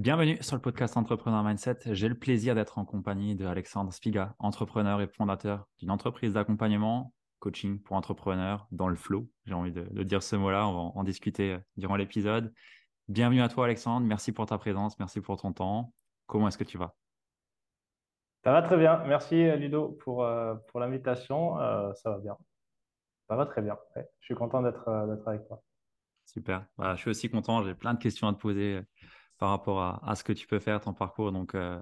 Bienvenue sur le podcast Entrepreneur Mindset. J'ai le plaisir d'être en compagnie de Alexandre Spiga, entrepreneur et fondateur d'une entreprise d'accompagnement, coaching pour entrepreneurs dans le flow. J'ai envie de, dire ce mot-là, on va en discuter durant l'épisode. Bienvenue à toi Alexandre, merci pour ta présence, merci pour ton temps. Comment est-ce que tu vas? Ça va très bien, merci Ludo pour, euh, pour l'invitation, euh, ça va bien. Ça va très bien, je suis content d'être euh, avec toi. Super, bah, je suis aussi content, j'ai plein de questions à te poser par rapport à, ce que tu peux faire, ton parcours. Donc, euh,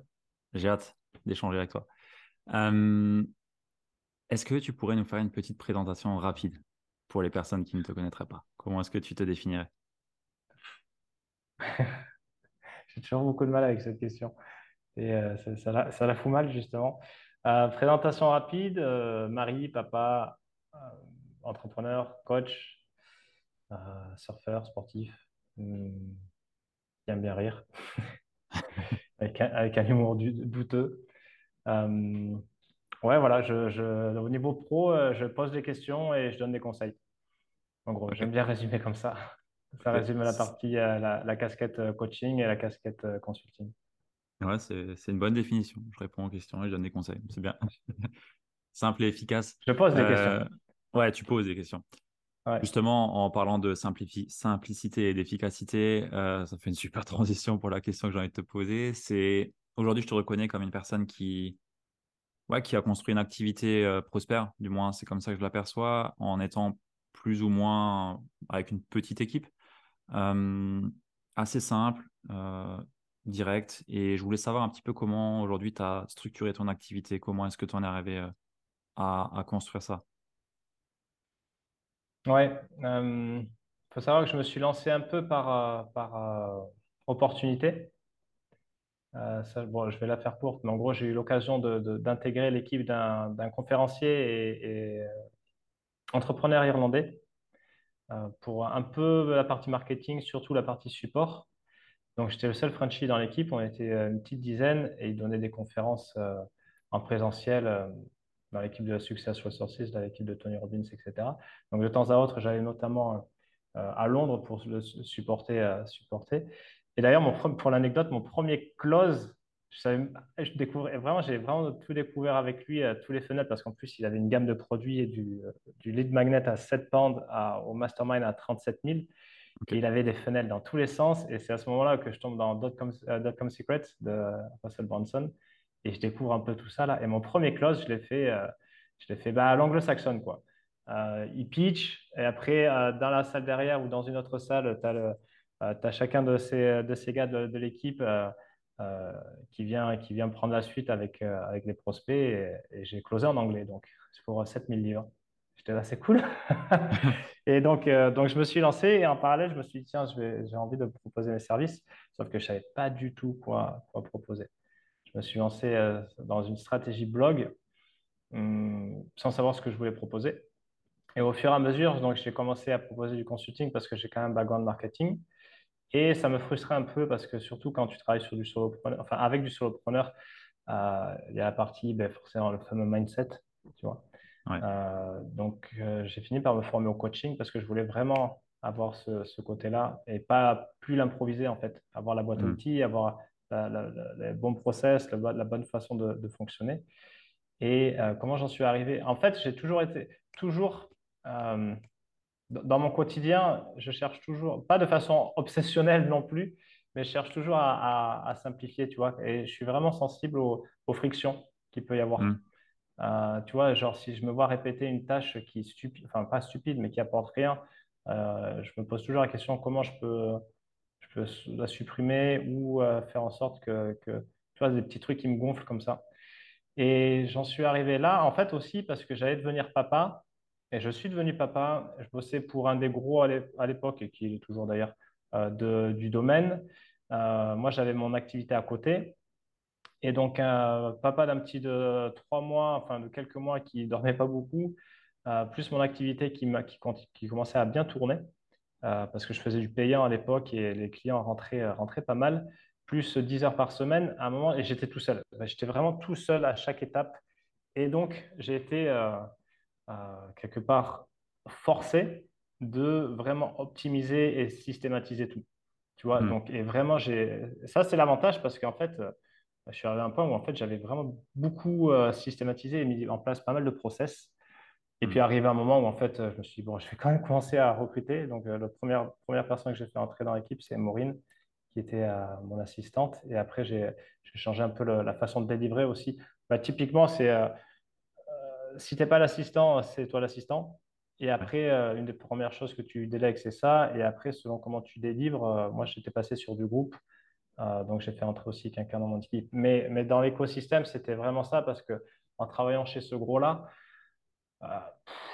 j'ai hâte d'échanger avec toi. est-ce que tu pourrais nous faire une petite présentation rapide pour les personnes qui ne te connaîtraient pas? Comment est-ce que tu te définirais? J'ai toujours beaucoup de mal avec cette question. Et euh, ça, la, fout mal, justement. Euh, présentation rapide, mari, papa, entrepreneur, coach, surfeur, sportif. Aime bien rire, avec, un, humour douteux. Euh, ouais, voilà, je, au niveau pro, euh, je pose des questions et je donne des conseils. En gros, j'aime bien résumer comme ça. Ça résume la partie, euh, la, casquette coaching et la casquette consulting. Ouais, c'est une bonne définition. Je réponds aux questions et je donne des conseils. C'est bien. Simple et efficace. Je pose des questions. Ouais, tu poses des questions. Justement, en parlant de simplicité et d'efficacité, euh, ça fait une super transition pour la question que j'ai envie de te poser. C'est aujourd'hui, je te reconnais comme une personne qui, ouais, qui a construit une activité euh, prospère, du moins c'est comme ça que je l'aperçois, en étant plus ou moins avec une petite équipe, euh, assez simple, direct. Et je voulais savoir un petit peu comment aujourd'hui tu as structuré ton activité, comment est-ce que tu en es arrivé à construire ça? Ouais, il euh, faut savoir que je me suis lancé un peu par, euh, par euh, opportunité. bon, je vais la faire courte, mais en gros, j'ai eu l'occasion d'intégrer l'équipe d'un conférencier et, entrepreneur irlandais pour un peu la partie marketing, surtout la partie support. Donc, j'étais le seul Frenchie dans l'équipe. On était une petite dizaine et il donnait des conférences en présentiel dans l'équipe de Success Resources, dans l'équipe de Tony Robbins, etc. Donc de temps à autre, j'allais notamment euh, à Londres pour le supporter. Euh, supporter. Et d'ailleurs, pour l'anecdote, mon premier close, je, savais, je découvrais vraiment, j'ai vraiment tout découvert avec lui, euh, tous les fenêtres, parce qu'en plus, il avait une gamme de produits et du, du lead magnet à 7 pounds au mastermind à 37 000. Et il avait des fenêtres dans tous les sens. Et c'est à ce moment-là que je tombe dans Dotcom, Dotcom Secrets de Russell Brunson et je découvre un peu tout ça là. Et mon premier close, je l'ai fait, euh, je l'ai fait bah, à l'anglo-saxonne quoi. Euh, il pitch et après euh, dans la salle derrière ou dans une autre salle, tu as, as, chacun de ces, de ces gars de, l'équipe qui, vient, qui vient prendre la suite avec, avec les prospects et, j'ai closé en anglais donc c'est pour 7000 livres. J'étais là, c'est cool. et donc, donc, je me suis lancé et en parallèle, je me suis dit, tiens, j'ai envie de proposer mes services, sauf que je ne savais pas du tout quoi, quoi proposer me suis lancé euh, dans une stratégie blog hum, sans savoir ce que je voulais proposer. Et au fur et à mesure, donc j'ai commencé à proposer du consulting parce que j'ai quand même un background marketing. Et ça me frustrait un peu parce que surtout quand tu travailles sur du solopreneur, enfin avec du solopreneur, euh, il y a la partie, ben, forcément, le fameux mindset, tu vois. Euh, donc j'ai fini par me former au coaching parce que je voulais vraiment avoir ce, côté-là et pas plus l'improviser en fait, avoir la boîte à mmh. outils, avoir le bon process, la, bonne façon de, fonctionner. Et euh, comment j'en suis arrivé? En fait, j'ai toujours été, toujours, euh, dans mon quotidien, je cherche toujours, pas de façon obsessionnelle non plus, mais je cherche toujours à, simplifier, tu vois. Et je suis vraiment sensible aux, frictions qu'il peut y avoir. Mmh. Euh, tu vois, genre si je me vois répéter une tâche qui est stupide, enfin pas stupide, mais qui apporte rien, je me pose toujours la question comment je peux je peux la supprimer ou euh, faire en sorte que, que, tu vois, des petits trucs qui me gonflent comme ça. Et j'en suis arrivé là, en fait, aussi parce que j'allais devenir papa. Et je suis devenu papa. Je bossais pour un des gros à l'époque, et qui est toujours d'ailleurs, euh, du domaine. moi, j'avais mon activité à côté. Et donc, papa d'un petit de trois mois, enfin de quelques mois qui dormait pas beaucoup, plus mon activité qui, qui, qui, commençait à bien tourner, parce que je faisais du payant à l'époque et les clients rentraient, rentraient pas mal, plus 10 heures par semaine à un moment, et j'étais tout seul. J'étais vraiment tout seul à chaque étape. Et donc, j'ai été quelque part forcé de vraiment optimiser et systématiser tout. Tu vois, hmm. donc, et vraiment, j'ai, ça, c'est l'avantage parce qu'en fait, euh, je suis arrivé à un point où en fait, j'avais vraiment beaucoup euh, systématisé et mis en place pas mal de process. Et hmm. puis, arrivé un moment où en fait, je me suis dit, bon, je vais quand même commencer à recruter. Donc, euh, la première, première personne que j'ai fait entrer dans l'équipe, c'est Maureen, qui était mon assistante. Et après, j'ai, changé un peu la façon de délivrer aussi. Bah, typiquement, c'est si tu n'es pas l'assistant, c'est toi l'assistant. Et après, euh, une des premières choses que tu délègues, c'est ça. Et après, selon comment tu délivres, euh, moi, j'étais passé sur du groupe. Euh, donc, j'ai fait entrer aussi quelqu'un dans mon équipe. Mais, mais dans l'écosystème, c'était vraiment ça parce que en travaillant chez ce gros-là,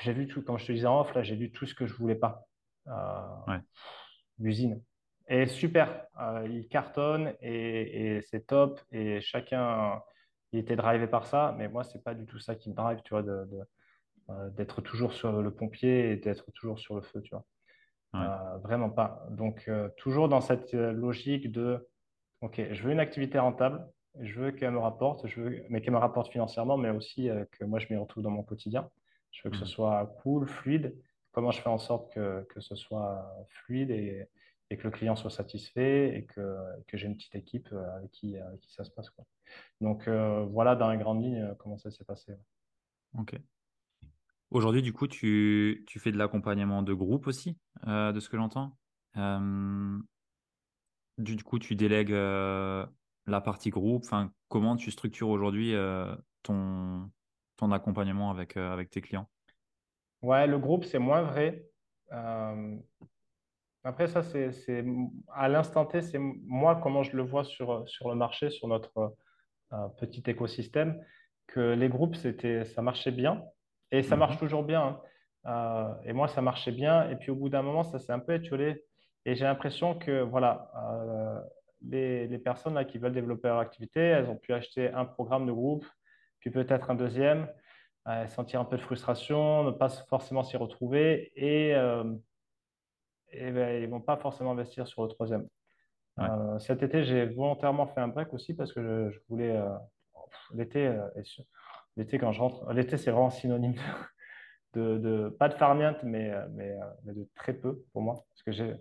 j'ai vu tout, comme je te disais en off, là, j'ai vu tout ce que je voulais pas. L'usine. Et super, il cartonne et, et c'est top. Et chacun, il était drivé par ça. Mais moi, c'est pas du tout ça qui me drive, tu vois, de euh, d'être toujours sur le pompier et d'être toujours sur le feu, tu vois. Euh, vraiment pas. Donc, euh, toujours dans cette logique de, OK, je veux une activité rentable, je veux qu'elle me rapporte, je veux, mais qu'elle me rapporte financièrement, mais aussi que moi, je m'y retrouve dans mon quotidien. Je veux que ce mmh. soit cool, fluide. Comment je fais en sorte que, que ce soit fluide et, et, que le client soit satisfait et que, que j'ai une petite équipe avec qui, avec qui ça se passe. Quoi. Donc, voilà dans les grandes lignes comment ça s'est passé. OK. Aujourd'hui, du coup, tu, fais de l'accompagnement de groupe aussi, euh, de ce que j'entends. Euh, du, coup, tu délègues euh, la partie groupe. Enfin, comment tu structures aujourd'hui ton, ton accompagnement avec, avec tes clients? Ouais, le groupe, c'est moins vrai. après, ça, c'est à l'instant T, c'est moi comment je le vois sur, sur le marché, sur notre petit écosystème, que les groupes, ça marchait bien. Et ça marche mhm. toujours bien. Hein. Euh, et moi, ça marchait bien. Et puis au bout d'un moment, ça s'est un peu étiolé. Et j'ai l'impression que voilà, euh, les, personnes là, qui veulent développer leur activité, elles ont pu acheter un programme de groupe, puis peut-être un deuxième, euh, sentir un peu de frustration, ne pas forcément s'y retrouver et, et ben, ils ne vont pas forcément investir sur le troisième. cet été, j'ai volontairement fait un break aussi parce que je, voulais. L'été, L'été, quand je rentre, l'été, c'est vraiment synonyme de, de, pas de farniente, mais, mais, mais, de très peu pour moi. Parce que j'ai,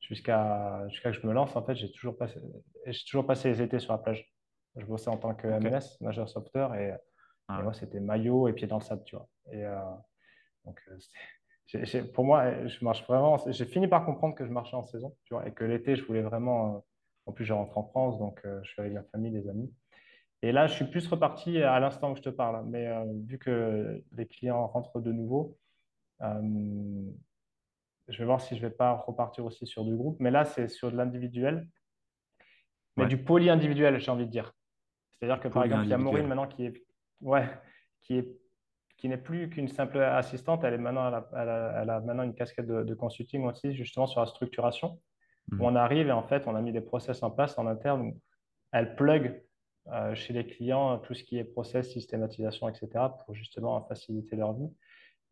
jusqu'à jusqu'à que je me lance, en fait, j'ai toujours passé, j'ai toujours passé les étés sur la plage. Je bossais en tant que MLS, nageur sauveteur, et, ah. et moi, c'était maillot et pied dans le sable, tu vois. Et euh, donc, euh, pour moi, je marche vraiment. J'ai fini par comprendre que je marchais en saison, tu vois, et que l'été, je voulais vraiment. Euh, en plus, je rentre en France, donc je suis avec ma famille, des amis. Et là, je suis plus reparti à l'instant que je te parle. Mais euh, vu que les clients rentrent de nouveau, euh, je vais voir si je ne vais pas repartir aussi sur du groupe. Mais là, c'est sur de l'individuel. Mais du poly-individuel, j'ai envie de dire. C'est-à-dire que par exemple, il y a Maureen maintenant qui est, ouais, qui est qui n'est plus qu'une simple assistante, elle, est maintenant, elle a, maintenant une casquette de, consulting aussi, justement sur la structuration. Où mhm. on arrive et en fait, on a mis des process en place en interne où elle plug euh, chez les clients tout ce qui est process, systématisation, etc., pour justement faciliter leur vie.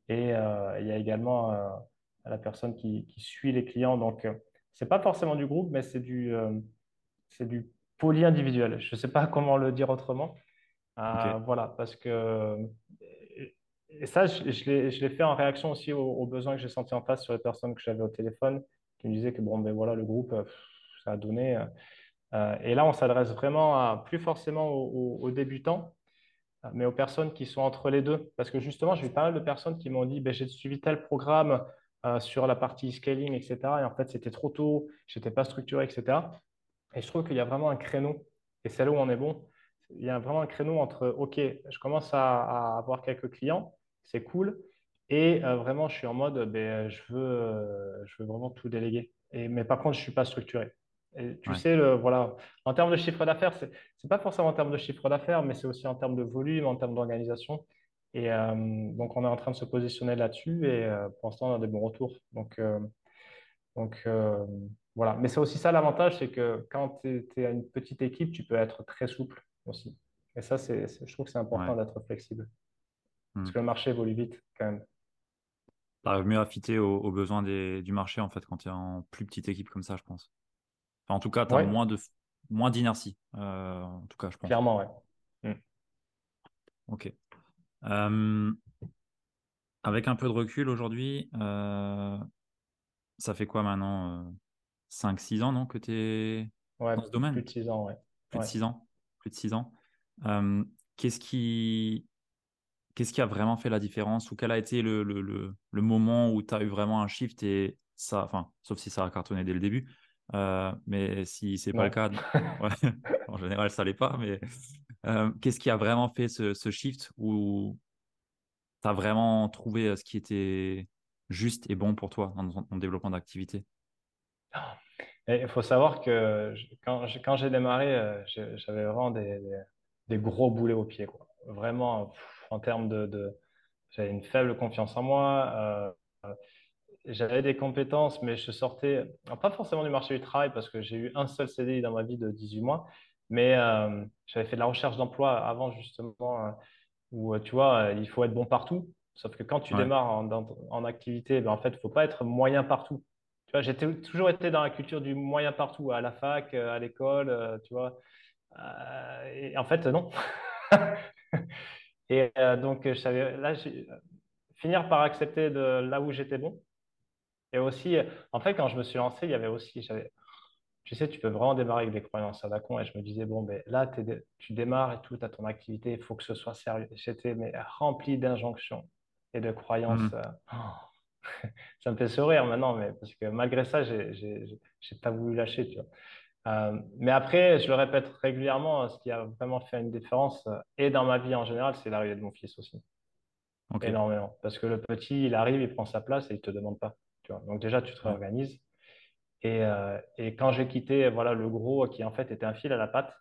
Et euh, il y a également euh, la personne qui, suit les clients. Donc, ce n'est pas forcément du groupe, mais c'est du, c'est du poly-individuel. Je ne sais pas comment le dire autrement. Voilà, parce que. Et ça, je, je l'ai fait en réaction aussi aux, besoins que j'ai sentis en face sur les personnes que j'avais au téléphone, qui me disaient que bon, ben voilà, le groupe, ça a donné. Euh, et là, on s'adresse vraiment à, plus forcément aux, débutants, euh, mais aux personnes qui sont entre les deux. Parce que justement, j'ai eu pas mal de personnes qui m'ont dit ben, j'ai suivi tel programme euh, sur la partie scaling, etc. Et en fait, c'était trop tôt, je n'étais pas structuré, etc. Et je trouve qu'il y a vraiment un créneau, et c'est là où on est bon. Il y a vraiment un créneau entre OK, je commence à, avoir quelques clients, c'est cool, et vraiment, je suis en mode ben, je, veux, je veux vraiment tout déléguer. Et, mais par contre, je ne suis pas structuré. Et tu sais, le, voilà, en termes de chiffre d'affaires, ce n'est pas forcément en termes de chiffre d'affaires, mais c'est aussi en termes de volume, en termes d'organisation. Et euh, donc, on est en train de se positionner là-dessus et euh, pour l'instant, on a des bons retours. Donc, euh, donc voilà. Mais c'est aussi ça l'avantage, c'est que quand tu es, à une petite équipe, tu peux être très souple aussi. Et ça, c'est, je trouve que c'est important Ouais. d'être flexible. Hmm. Parce que le marché évolue vite quand même. T'arrives mieux à fitter aux, aux besoins des, du marché, en fait, quand tu es en plus petite équipe comme ça, je pense. Enfin, en tout cas, tu as Oui, moins de moins d'inertie, euh, en tout cas, je pense. clairement, ouais. Hmm. Ok. Euh, avec un peu de recul aujourd'hui, euh, ça fait quoi maintenant 5-6 ans, non, que tu es Ouais, dans ce domaine? plus de 6 ans, ouais. Plus de Ouais. 6 ans. Plus de 6 ans. Euh, qu'est-ce qui qu'est-ce qui a vraiment fait la différence ou quel a été le, le, le, le moment où tu as eu vraiment un shift et ça, enfin, sauf si ça a cartonné dès le début, euh, mais si c'est pas le cas, ouais, en général ça l'est pas, mais euh, qu'est-ce qui a vraiment fait ce, ce shift où tu as vraiment trouvé ce qui était juste et bon pour toi dans ton développement d'activité? Il faut savoir que je- quand j'ai quand j'ai démarré, euh, j'avais vraiment des, gros boulets aux pieds, quoi. Vraiment, pff, en termes de, de- j'avais une faible confiance en moi. euh, j'avais des compétences, mais je sortais, pas forcément du marché du travail, parce que j'ai eu un seul CDI dans ma vie de 18 mois, mais euh, j'avais fait de la recherche d'emploi avant, justement, euh, où, tu vois, il faut être bon partout. Sauf que quand tu Ouais, démarres en, activité, ben, en fait, il faut pas être moyen partout. Tu vois, j'ai toujours été dans la culture du moyen partout, à la fac, euh, à l'école, euh, tu vois. Euh, et en fait, non. Et euh, donc, je savais, là, finir par accepter de là où j'étais bon. Et aussi, en fait, quand je me suis lancé, il y avait aussi, j'avais, tu sais, tu peux vraiment démarrer avec des croyances à la con. Et je me disais, bon, ben, là, tu démarres et tout, tu as ton activité, il faut que ce soit sérieux. J'étais mais, rempli d'injonctions et de croyances. Euh, oh. Ça me fait sourire maintenant, mais parce que malgré ça, j'ai pas voulu lâcher, tu vois. Euh, mais après, je le répète régulièrement, ce qui a vraiment fait une différence, euh, et dans ma vie en général, c'est l'arrivée de mon fils aussi. ok, Énormément. Parce que le petit, il arrive, il prend sa place et il te demande pas. Tu vois. Donc déjà, tu te réorganises. Et, euh, et quand j'ai quitté voilà, le gros, qui en fait était un fil à la patte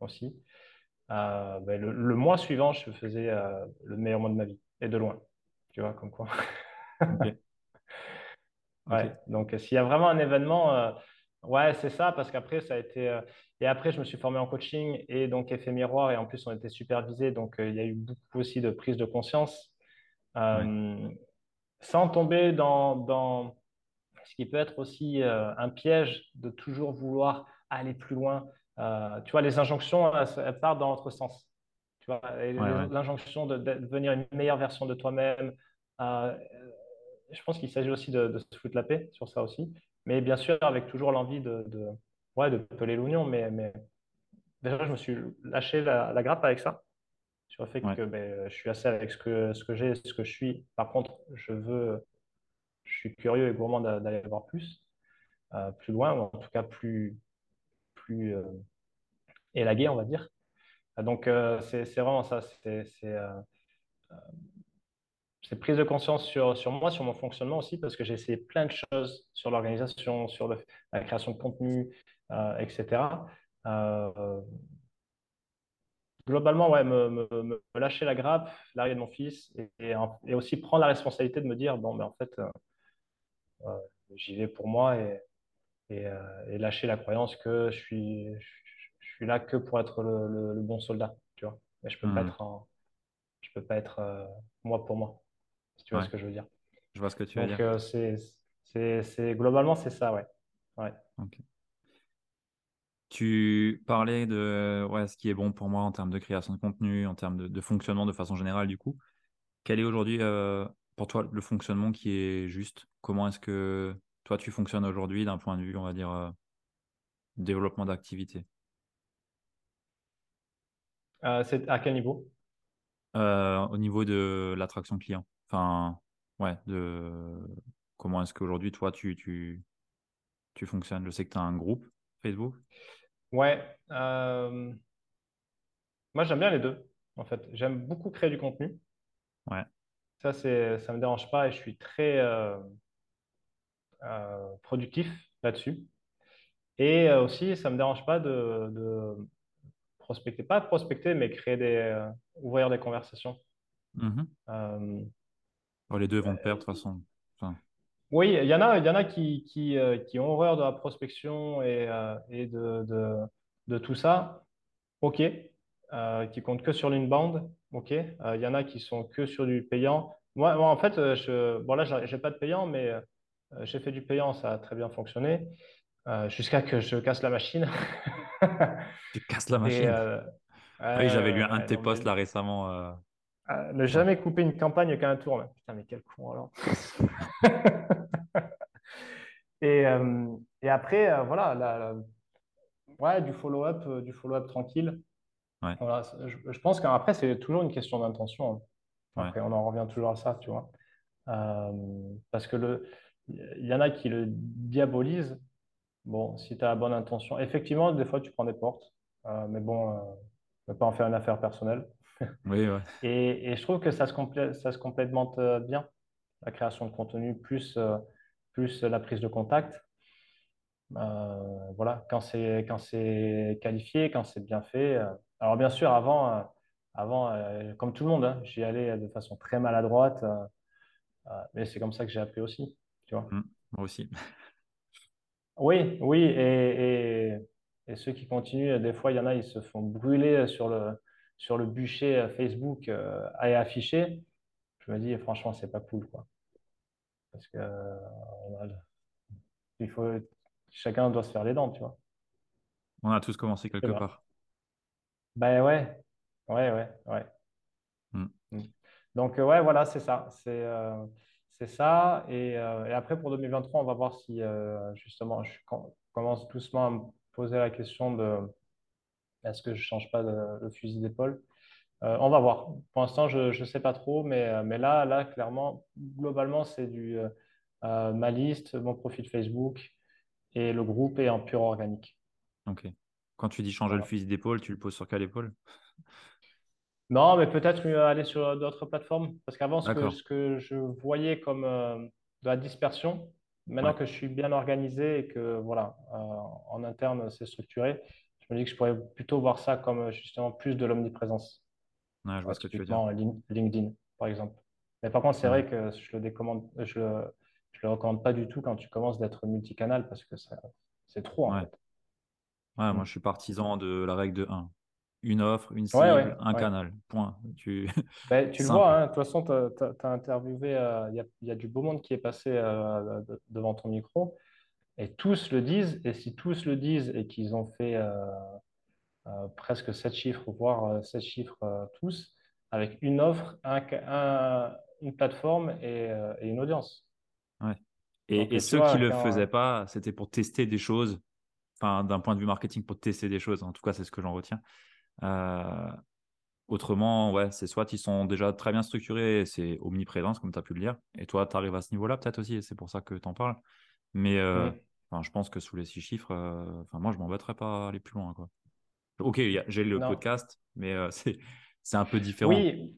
aussi, euh, ben, le, le mois suivant, je faisais le meilleur mois de ma vie. Et de loin. Tu vois, comme quoi. Ouais. Donc s'il y a vraiment un événement, euh, ouais, c'est ça, parce qu'après, ça a été. euh, Et après, je me suis formé en coaching et donc effet miroir. Et en plus, on était supervisé. Donc euh, il y a eu beaucoup aussi de prise de conscience. ouais, Euh, sans tomber dans, dans ce qui peut être aussi euh, un piège de toujours vouloir aller plus loin. Euh, tu vois, les injonctions, elles, elles partent dans l'autre sens. Tu vois, ouais, l'injonction de, de devenir une meilleure version de toi-même. euh, je pense qu'il s'agit aussi de, de se foutre la paix sur ça aussi. Mais bien sûr, avec toujours l'envie de, de, ouais, de peler l'oignon. Mais, mais déjà, je me suis lâché la, la grappe avec ça sur le fait ouais, que ben, je suis assez avec ce que, ce que j'ai, ce que je suis. Par contre, je veux, je suis curieux et gourmand d'a- d'aller voir plus, euh, plus loin, ou en tout cas plus, plus euh, élagué, on va dire. Donc, euh, c'est c'est vraiment ça. C'est c'est, prise de conscience sur, sur moi, sur mon fonctionnement aussi, parce que j'ai essayé plein de choses sur l'organisation, sur le- la création de contenu, euh, etc. Euh, globalement, ouais, me, me- me lâcher la grappe, l'arrivée de mon fils, et, et, en- et aussi prendre la responsabilité de me dire, bon, mais en fait, euh, j'y vais pour moi et, et, et lâcher la croyance que je suis, je, suis là que pour être le, le- le bon soldat, tu vois. Mais je peux pas être en- je peux pas être euh, moi pour moi, si tu vois ouais, ce que je veux dire. je vois ce que tu veux Donc, dire. euh, c'est, globalement, c'est ça, ouais. Ouais. Tu parlais de ouais, ce qui est bon pour moi en termes de création de contenu, en termes de, de fonctionnement de façon générale, du coup. Quel est aujourd'hui euh, pour toi le fonctionnement qui est juste? Comment est-ce que toi tu fonctionnes aujourd'hui d'un point de vue, on va dire, euh, développement d'activité? C'est à quel niveau? Au niveau de l'attraction client. Enfin, ouais, de comment est-ce qu'aujourd'hui toi tu, tu, tu fonctionnes? Je sais que tu as un groupe Facebook. Ouais. euh, moi, j'aime bien les deux, en fait. J'aime beaucoup créer du contenu. Ouais. Ça, c'est, ça me dérange pas et je suis très euh, euh, productif là-dessus. Et aussi, ça me dérange pas de, de prospecter, pas prospecter, mais créer des, ouvrir des conversations. Mhm. Bon, les deux vont pair de toute façon. Enfin, Oui, il y en a, il y en a qui, qui, euh, qui ont horreur de la prospection et, euh, et de, de, de tout ça. OK. Euh, qui comptent que sur l'inbound. OK. Euh, il y en a qui sont que sur du payant. Moi, moi, en fait, je, bon là, j'ai pas de payant, mais j'ai fait du payant, ça a très bien fonctionné euh, jusqu'à que je casse la machine. Tu casses la machine. Oui, j'avais lu un de tes posts là récemment. Euh, euh, ne jamais couper une campagne qu'à un tour. Putain, mais quel con alors. Et, euh, et après, euh, voilà, la- la- ouais, du follow-up, euh, du follow-up tranquille. Ouais, Voilà, je, je pense qu'après, c'est toujours une question d'intention. hein. ouais, on en revient toujours à ça, tu vois. Parce que le, il y en a qui le diabolisent. Bon, si tu as la bonne intention, effectivement, des fois, tu prends des portes. Mais bon, ne pas en faire une affaire personnelle. Oui, ouais. Et, et je trouve que ça se complète, ça se euh, bien, la création de contenu plus, euh, plus la prise de contact. Euh, voilà, quand c'est quand c'est qualifié, quand c'est bien fait. Alors bien sûr, avant, avant comme tout le monde, hein, j'y allais de façon très maladroite, euh, mais c'est comme ça que j'ai appris aussi, tu vois. Mm, moi aussi. Oui, oui, et, et, et ceux qui continuent, des fois, il y en a, ils se font brûler sur le sur le bûcher euh, Facebook euh, à afficher. Je me dis, franchement, c'est pas cool, quoi, parce que euh, il faut, chacun doit se faire les dents, tu vois. On a tous commencé quelque part. Ben ouais, ouais, ouais, ouais. Mm, Mm. Donc, euh, ouais, voilà, c'est ça. C'est euh, ça. Et, et après, pour 2023, on va voir si, justement, je com- commence doucement à me poser la question de est-ce que je change pas le fusil d'épaule? Euh, on va voir. Pour l'instant, je ne sais pas trop, mais, euh, mais là, là, clairement, globalement, c'est du euh, ma liste, mon profil Facebook et le groupe est en pur organique. ok. Quand tu dis changer le fusil d'épaule, tu le poses sur quelle épaule? Non, mais peut-être mieux aller sur d'autres plateformes. Parce qu'avant, ce que, D'accord. ce que je voyais comme euh, de la dispersion, maintenant Ouais, que je suis bien organisé et que voilà, euh, en interne, c'est structuré, je me dis que je pourrais plutôt voir ça comme euh, justement plus de l'omniprésence. ouais, je vois Euh, ce que tu veux dire. euh, Lin- LinkedIn, par exemple. Mais par contre, c'est Ouais, vrai que je le décommande, je le, je le recommande pas du tout quand tu commences d'être multicanal parce que c'est trop en ouais. fait. Ouais, moi, Mm. je suis partisan de la règle de un. Une offre, une cible, ouais, un canal. Point. Tu... Ben, tu le vois, hein, de toute façon, tu as, interviewé, euh, il y a, il y a du beau monde qui est passé euh, de- devant ton micro, et tous le disent, et si tous le disent et qu'ils ont fait euh, euh, presque sept chiffres, voire euh, sept chiffres tous, avec une offre, un, ca- un- une plateforme et, et une audience. Ouais. Donc, Et, ceux qui vois, le faisaient pas, c'était pour tester des choses. Enfin, d'un point de vue marketing, pour tester des choses. En tout cas, c'est ce que j'en retiens. Euh, autrement, ouais, c'est soit ils sont déjà très bien structurés, c'est omniprésence, comme tu as pu le dire. Et toi, tu arrives à ce niveau-là, peut-être aussi, et c'est pour ça que tu en parles. Mais euh, je pense que sous les six chiffres, euh, moi, je m'embêterais pas à aller plus loin, quoi. Ok, j'ai le Non. podcast, mais euh, c'est, un peu différent. Oui,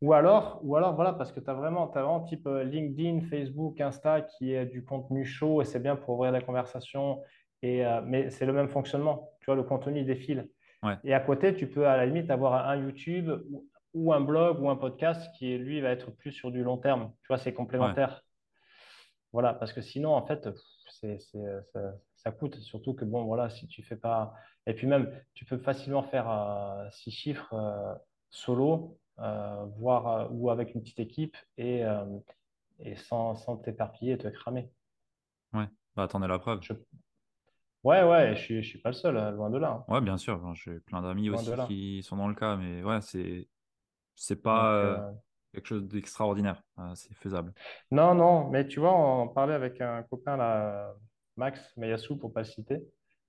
ou alors, ou alors voilà, parce que tu as vraiment, t'as vraiment type euh, LinkedIn, Facebook, Insta qui est du contenu chaud et c'est bien pour ouvrir la conversation. Et, mais c'est le même fonctionnement. Tu vois, le contenu il défile. Ouais, Et à côté, tu peux à la limite avoir un YouTube ou, ou un blog ou un podcast qui, lui, va être plus sur du long terme. Tu vois, c'est ouais, complémentaire. Voilà, parce que sinon, en fait, c'est, euh, ça, ça coûte. Surtout que, bon, voilà, si tu fais pas. Et puis même, tu peux facilement faire euh, six chiffres euh, solo, euh, voire ou avec une petite équipe et, et sans, sans t'éparpiller et te cramer. ouais. Bah, t'en es la preuve. Je... Ouais, ouais, je suis, je suis pas le seul, hein, loin de là. hein, Ouais, bien sûr. J'ai plein d'amis aussi qui sont dans le cas, mais ouais, c'est, c'est pas Donc, quelque chose d'extraordinaire. Euh, c'est faisable. non, non, mais tu vois, on parlait avec un copain, là, Max Meyassou, pour pas le citer,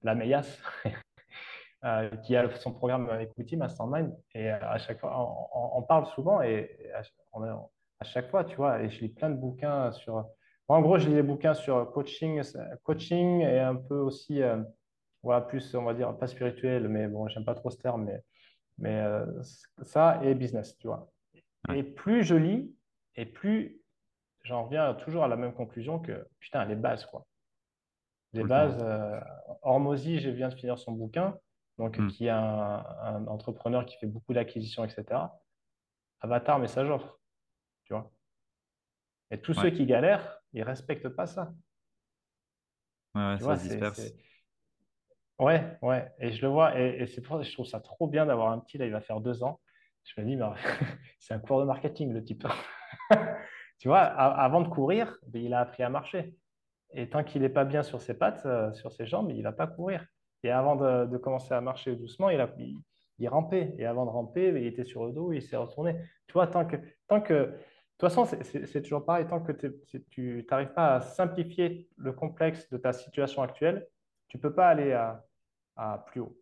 la Meyas. euh, qui a son programme Equity Mastermind. Et euh, à chaque fois, on, on- parle souvent et, à, chaque fois, tu vois, et je lis plein de bouquins sur. En gros, je lis des bouquins sur coaching, coaching et un peu aussi, voilà, plus, on va dire, pas spirituel, mais bon, j'aime pas trop ce terme, mais, mais ça et business, tu vois. Et plus je lis, et plus j'en reviens toujours à la même conclusion que, putain, les bases, quoi. Les bases, euh, Hormozy, je viens de finir son bouquin, donc Hmm. qui est un, un entrepreneur qui fait beaucoup d'acquisitions, etc. Avatar, message offre, tu vois. Et tous ceux qui galèrent, ils respectent pas ça. ouais, ouais, ça vois, se disperse. Ouais, ouais. Et je le vois. Et, et c'est pour ça que je trouve ça trop bien d'avoir un petit, là, il va faire deux ans. Je me dis, c'est un cours de marketing, le type. Tu vois, avant de courir, ben, il a appris à marcher. Et tant qu'il n'est pas bien sur ses pattes, euh, sur ses jambes, il ne va pas courir. Et avant de, commencer à marcher doucement, il, a, rampait. Et avant de ramper, ben, il était sur le dos, il s'est retourné. Tu vois, tant que, tant que, de toute façon, c'est toujours pareil, tant que tu n'arrives pas à simplifier le complexe de ta situation actuelle, tu ne peux pas aller à plus haut.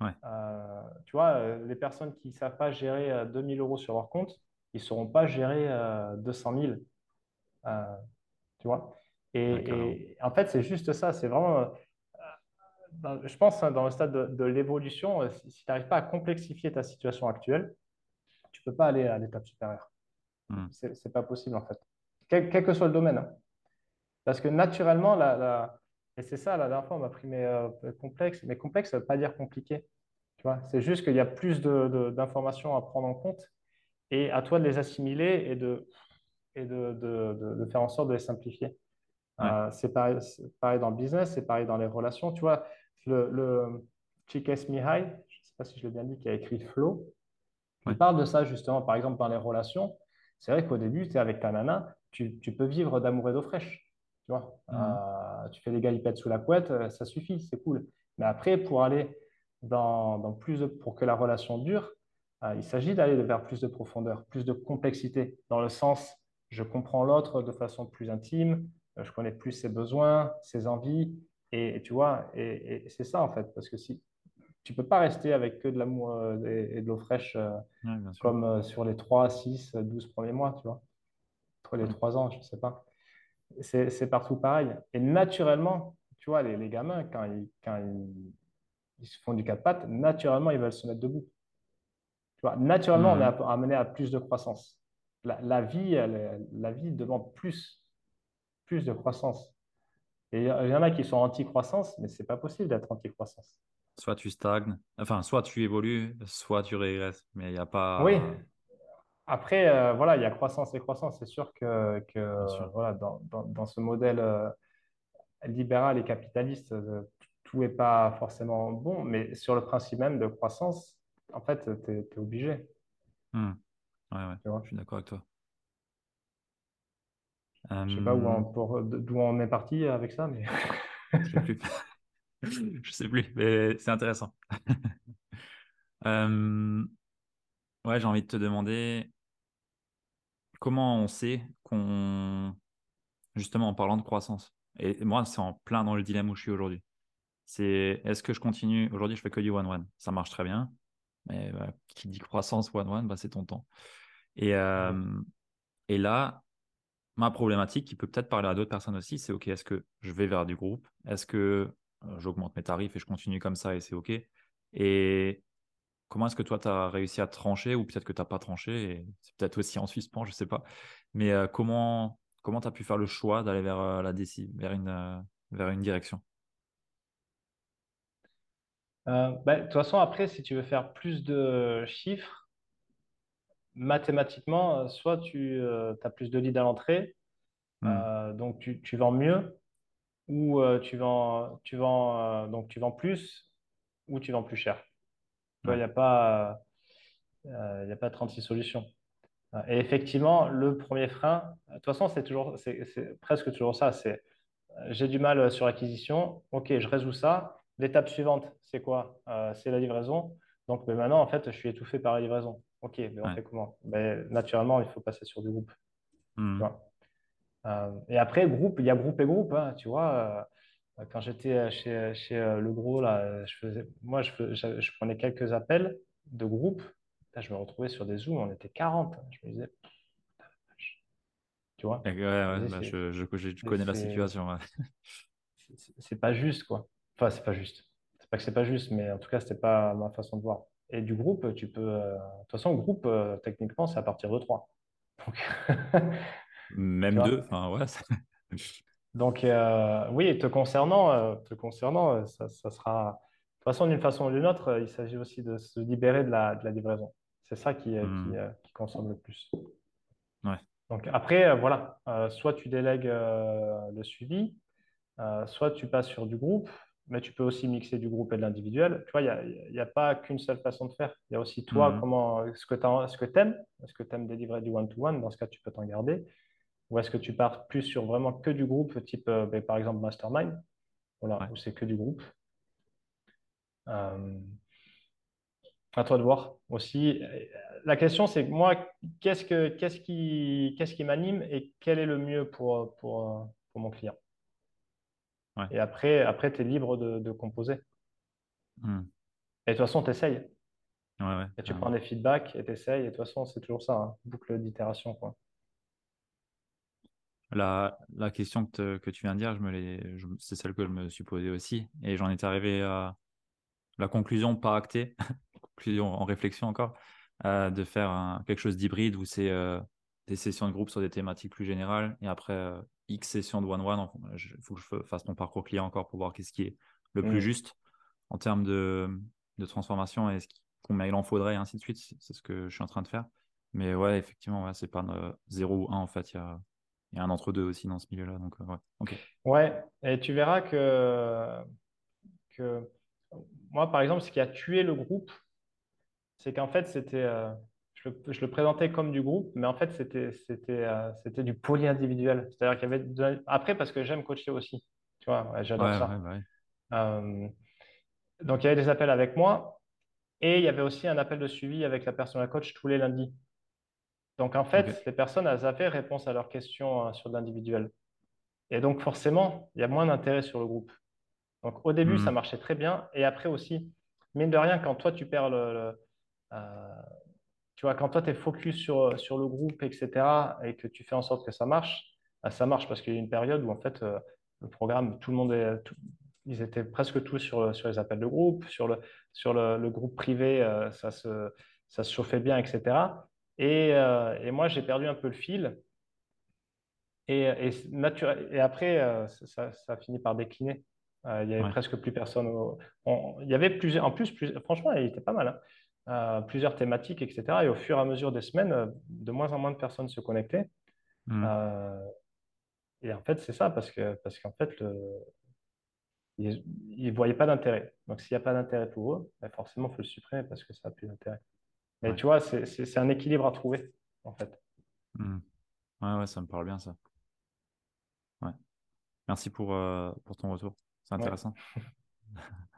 Ouais, Euh, tu vois, euh, les personnes qui ne savent pas gérer euh, 2000 euros sur leur compte, ils ne sauront pas gérer euh, 200 000. Euh, tu vois? Et, et en fait, c'est juste ça. C'est vraiment, euh, dans- je pense, hein, dans le stade de, de l'évolution, euh, si, si tu n'arrives pas à complexifier ta situation actuelle, tu peux pas aller à l'étape supérieure. Hmm. C'est c'est pas possible, en fait. Quel, quel que soit le domaine. hein. Parce que naturellement, la, la- et c'est ça, la dernière fois, on m'a pris mes euh, complexes. Mais complexe, ça ne veut pas dire compliqué. Tu vois, c'est juste qu'il y a plus d'informations à prendre en compte et à toi de les assimiler et de, et de, de, de- de faire en sorte de les simplifier. Ouais, Euh, c'est pareil, pareil dans le business, c'est pareil dans les relations. Tu vois, le, le Chikes Mihai, je ne sais pas si je l'ai bien dit, qui a écrit Flow, il ouais. parle de ça justement, par exemple, dans les relations. C'est vrai qu'au début, tu es avec ta nana, tu, tu peux vivre d'amour et d'eau fraîche. Tu vois, Mhm. Euh, tu fais des galipettes sous la couette, euh, ça suffit, c'est cool. Mais après, pour aller dans, dans plus de, pour que la relation dure, euh, il s'agit d'aller vers plus de profondeur, plus de complexité, dans le sens, je comprends l'autre de façon plus intime, je connais plus ses besoins, ses envies, et, et tu vois, et, et c'est ça en fait, parce que si tu peux pas rester avec que de l'amour et, de l'eau fraîche Ouais, comme sur les 3 6 12 premiers mois, tu vois, entre les Ouais. 3 ans, je sais pas. C'est partout pareil. Et naturellement, tu vois, les, les gamins, quand ils, quand ils, ils se font du quatre pattes, naturellement, ils veulent se mettre debout. Tu vois, naturellement, on est Mhm. app- amené à plus de croissance. La, la vie, elle- la vie demande plus, plus de croissance. Et il y en a qui sont anti-croissance, mais c'est pas possible d'être anti-croissance. Soit tu stagnes, enfin, soit tu évolues, soit tu régresses. Mais il n'y a Oui, pas, après, euh, voilà, il y a croissance et croissance. C'est sûr que, que, bien sûr. voilà, dans, dans, dans ce modèle euh, libéral et capitaliste, euh, tout n'est pas forcément bon, mais sur le principe même de croissance, en fait, tu es, obligé. Mhm. Ouais, ouais, Tu vois? je suis d'accord avec toi. Je sais pas on, pour- d'où on est parti avec ça, mais je sais plus. Je sais plus, mais c'est intéressant. Euh, ouais, j'ai envie de te demander comment on sait qu'on, justement en parlant de croissance, et moi c'est en plein dans le dilemme où je suis aujourd'hui. C'est est-ce que je continue, aujourd'hui je fais que du one-one, ça marche très bien, mais bah, qui dit croissance one-one, bah, c'est ton temps. Et, euh, et là, ma problématique qui peut peut-être parler à d'autres personnes aussi, c'est ok, est-ce que je vais vers du groupe? Est-ce que euh, j'augmente mes tarifs et je continue comme ça et c'est ok? Et Comment est-ce que toi, tu as réussi à trancher, ou peut-être que tu n'as pas tranché, et c'est peut-être aussi en suspens, je sais pas. Mais euh, comment comment tu as pu faire le choix d'aller vers euh, la déci, vers une, euh, vers une direction? Bah, de toute façon, après, si tu veux faire plus de chiffres, mathématiquement, soit tu as plus de leads à l'entrée, euh, donc tu, tu vends mieux, ou tu vends, tu vends, donc tu vends plus, ou tu vends plus cher. Il n'y a pas, euh, y a pas 36 solutions. Et effectivement, le premier frein, de toute façon, c'est toujours, c'est c'est presque toujours ça. C'est euh, j'ai du mal sur l'acquisition. Ok, je résous ça. L'étape suivante, c'est quoi? Euh, c'est la livraison. Donc, mais maintenant, en fait, je suis étouffé par la livraison. Ok, mais on ouais. fait comment? Ben, naturellement, il faut passer sur du groupe. Tu vois? Euh, et après, groupe, il y a groupe et groupe. hein, tu vois, quand j'étais chez, chez euh, Le Gros, là, je faisais, moi, je, fais- je, je prenais quelques appels de groupe. Là, je me retrouvais sur des Zooms, on était 40. Je me disais, tu vois, ouais, ouais, bah, je, c'est connais la situation. ouais. c'est- pas juste, quoi. Enfin, c'est pas juste. C'est pas que c'est pas juste, mais en tout cas, c'était pas ma façon de voir. Et du groupe, tu peux. euh, De toute façon, groupe, euh, techniquement, c'est à partir de 3. Donc, Même deux, enfin, ouais. Donc, euh, oui, te concernant, euh, te concernant euh, ça, ça sera. De toute façon, d'une façon ou d'une autre, il s'agit aussi de se libérer de la, de la livraison. C'est ça qui, qui, Hmm, qui consomme le plus. ouais. Donc après, voilà, soit tu délègues le suivi, soit tu passes sur du groupe, mais tu peux aussi mixer du groupe et de l'individuel. Tu vois, il n'y a, a, pas qu'une seule façon de faire. Il y a aussi toi, Mhm. comment, ce que tu aimes. Est-ce que tu aimes délivrer du one-to-one? Dans ce cas, tu peux t'en garder. Ou est-ce que tu pars plus sur vraiment que du groupe, type, euh, ben, par exemple, Mastermind, voilà, Ouais. où c'est que du groupe. Euh, à toi de voir aussi. La question, c'est moi, qu'est-ce que, qu'est-ce qui, qu'est-ce qui m'anime et quel est le mieux pour, pour, pour mon client? Ouais. Et après, après tu es libre de, de composer. Mhm. Et de toute façon, tu essayes. Ouais, ouais, Et tu prends des feedbacks et tu essayes. Et de toute façon, c'est toujours ça, hein, boucle d'itération. Quoi. La, la question que, te- que tu viens de dire, je me je- c'est celle que je me suis posée aussi. Et j'en étais arrivé à la conclusion pas actée, conclusion en réflexion encore, euh, de faire un- quelque chose d'hybride où c'est euh, des sessions de groupe sur des thématiques plus générales et après euh, X sessions de one-one. Il faut que je fasse mon parcours client encore pour voir qu'est-ce qui est le plus Mm. juste en termes de, de transformation et ce combien il en faudrait et ainsi de suite. C'est ce que je suis en train de faire. Mais ouais, effectivement, ouais, c'est pas euh, 0 ou 1 en fait. Il y a, il y a un entre-deux aussi dans ce milieu-là. Donc, euh, ouais. Ouais, et tu verras que, que moi, par exemple, ce qui a tué le groupe, c'est qu'en fait, c'était, euh, je le, je le présentais comme du groupe, mais en fait, c'était, c'était, euh, c'était du poly-individuel. C'est-à-dire qu'il y avait, de- après, parce que j'aime coacher aussi, tu vois, ouais, j'adore Ouais, ça. ouais. Euh, donc, il y avait des appels avec moi et il y avait aussi un appel de suivi avec la personal coach tous les lundis. Donc, en fait, les personnes, elles avaient réponse à leurs questions euh, sur l'individuel. Et donc, forcément, il y a moins d'intérêt sur le groupe. Donc, au début, ça Hmm. marchait très bien. Et après aussi, mine de rien, quand toi, tu perds le, le- euh, tu vois, quand toi, tu es focus sur, sur le groupe, etc., et que tu fais en sorte que ça marche, bah, ça marche parce qu'il y a une période où, en fait, euh, le programme, tout le monde est, tout- ils étaient presque tous sur, sur les appels de groupe, sur le, sur le, le groupe privé, euh, ça se, ça se chauffait bien, etc. Et, euh, et moi, j'ai perdu un peu le fil. Et, et, naturel- et après, euh, ça, ça a fini par décliner. Euh, il y avait Ouais. presque plus personne. au- on- il y avait plusieurs, en plus, plus- franchement, il était pas mal. hein. Euh, plusieurs thématiques, etc. Et au fur et à mesure des semaines, euh, de moins en moins de personnes se connectaient. Hmm. Euh, et en fait, c'est ça, parce que, parce qu'en fait, le, ils ne voyaient pas d'intérêt. Donc, s'il n'y a pas d'intérêt pour eux, ben forcément, il faut le supprimer parce que ça n'a plus d'intérêt. Mais Ouais. tu vois, c'est un équilibre à trouver, en fait. Hmm. Ouais, ouais, ça me parle bien, ça. Ouais. Merci pour, euh, pour ton retour. C'est Ouais. intéressant.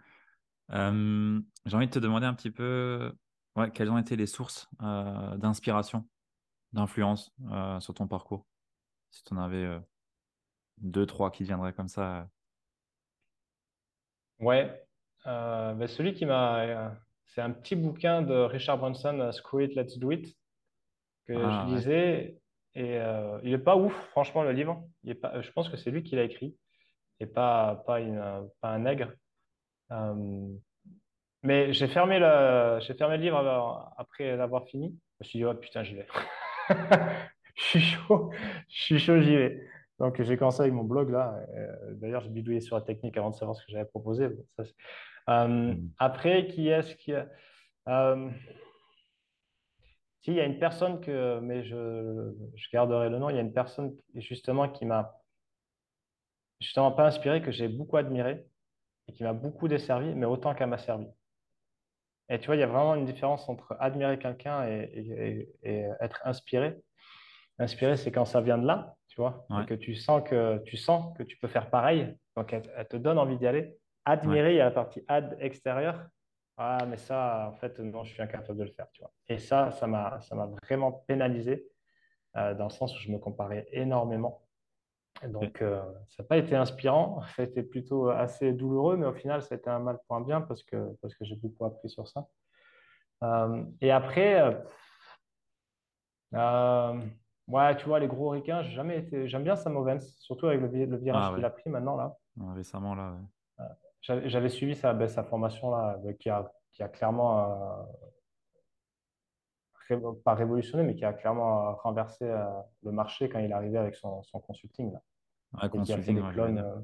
Euh, j'ai envie de te demander un petit peu, ouais, quelles ont été les sources euh, d'inspiration, d'influence euh, sur ton parcours? Si tu en avais deux, trois qui viendraient comme ça. Ouais, ben, celui qui m'a, c'est un petit bouquin de Richard Branson, euh, Screw It, Let's Do It, que je Ah ouais, lisais et euh, il est pas ouf, franchement, le livre. Il est pas, je pense que c'est lui qui l'a écrit et pas pas, une, euh, pas un nègre. Euh, mais j'ai fermé le, j'ai fermé le livre après l'avoir fini. Je me suis dit, oh putain, j'y vais. Je suis chaud, je suis chaud, j'y vais. Donc j'ai commencé avec mon blog là. Euh, D'ailleurs, j'ai bidouillé sur la technique avant de savoir ce que j'avais proposé. Ça, Euh, Hmm. après, qui est-ce qui. Euh, si, il y a une personne que, mais je, je garderai le nom, il y a une personne justement qui m'a justement pas inspiré, que j'ai beaucoup admiré et qui m'a beaucoup desservi, mais autant qu'elle m'a servi. Et tu vois, il y a vraiment une différence entre admirer quelqu'un et, et- et- et être inspiré. Inspiré, c'est quand ça vient de là, tu vois, et que tu sens que tu sens que tu peux faire pareil, donc elle, elle te donne envie d'y aller. Ouais, Admirer, il y a la partie ad extérieure. Ah, mais ça, en fait, non, je suis incapable de le faire, tu vois. Et ça, ça m'a, vraiment pénalisé, euh, dans le sens où je me comparais énormément. Et donc, euh, ça n'a pas été inspirant, ça a été plutôt assez douloureux, mais au final, ça a été un mal pour un bien parce que, parce que j'ai beaucoup appris sur ça. Euh, et après, ouais, tu vois, les gros ricains, j'ai jamais été. J'aime bien Sam Ovens, surtout avec le, le Ah virage qu'il ouais, a pris maintenant là. Récemment là. ouais. J'avais suivi sa, ben, sa formation là, ben, qui a, qui a clairement, euh, ré- pas révolutionné, mais qui a clairement euh, renversé euh, le marché quand il est arrivé avec son, son consulting là, Ouais, et qui a fait consulting, des ouais, j'allais clones. euh,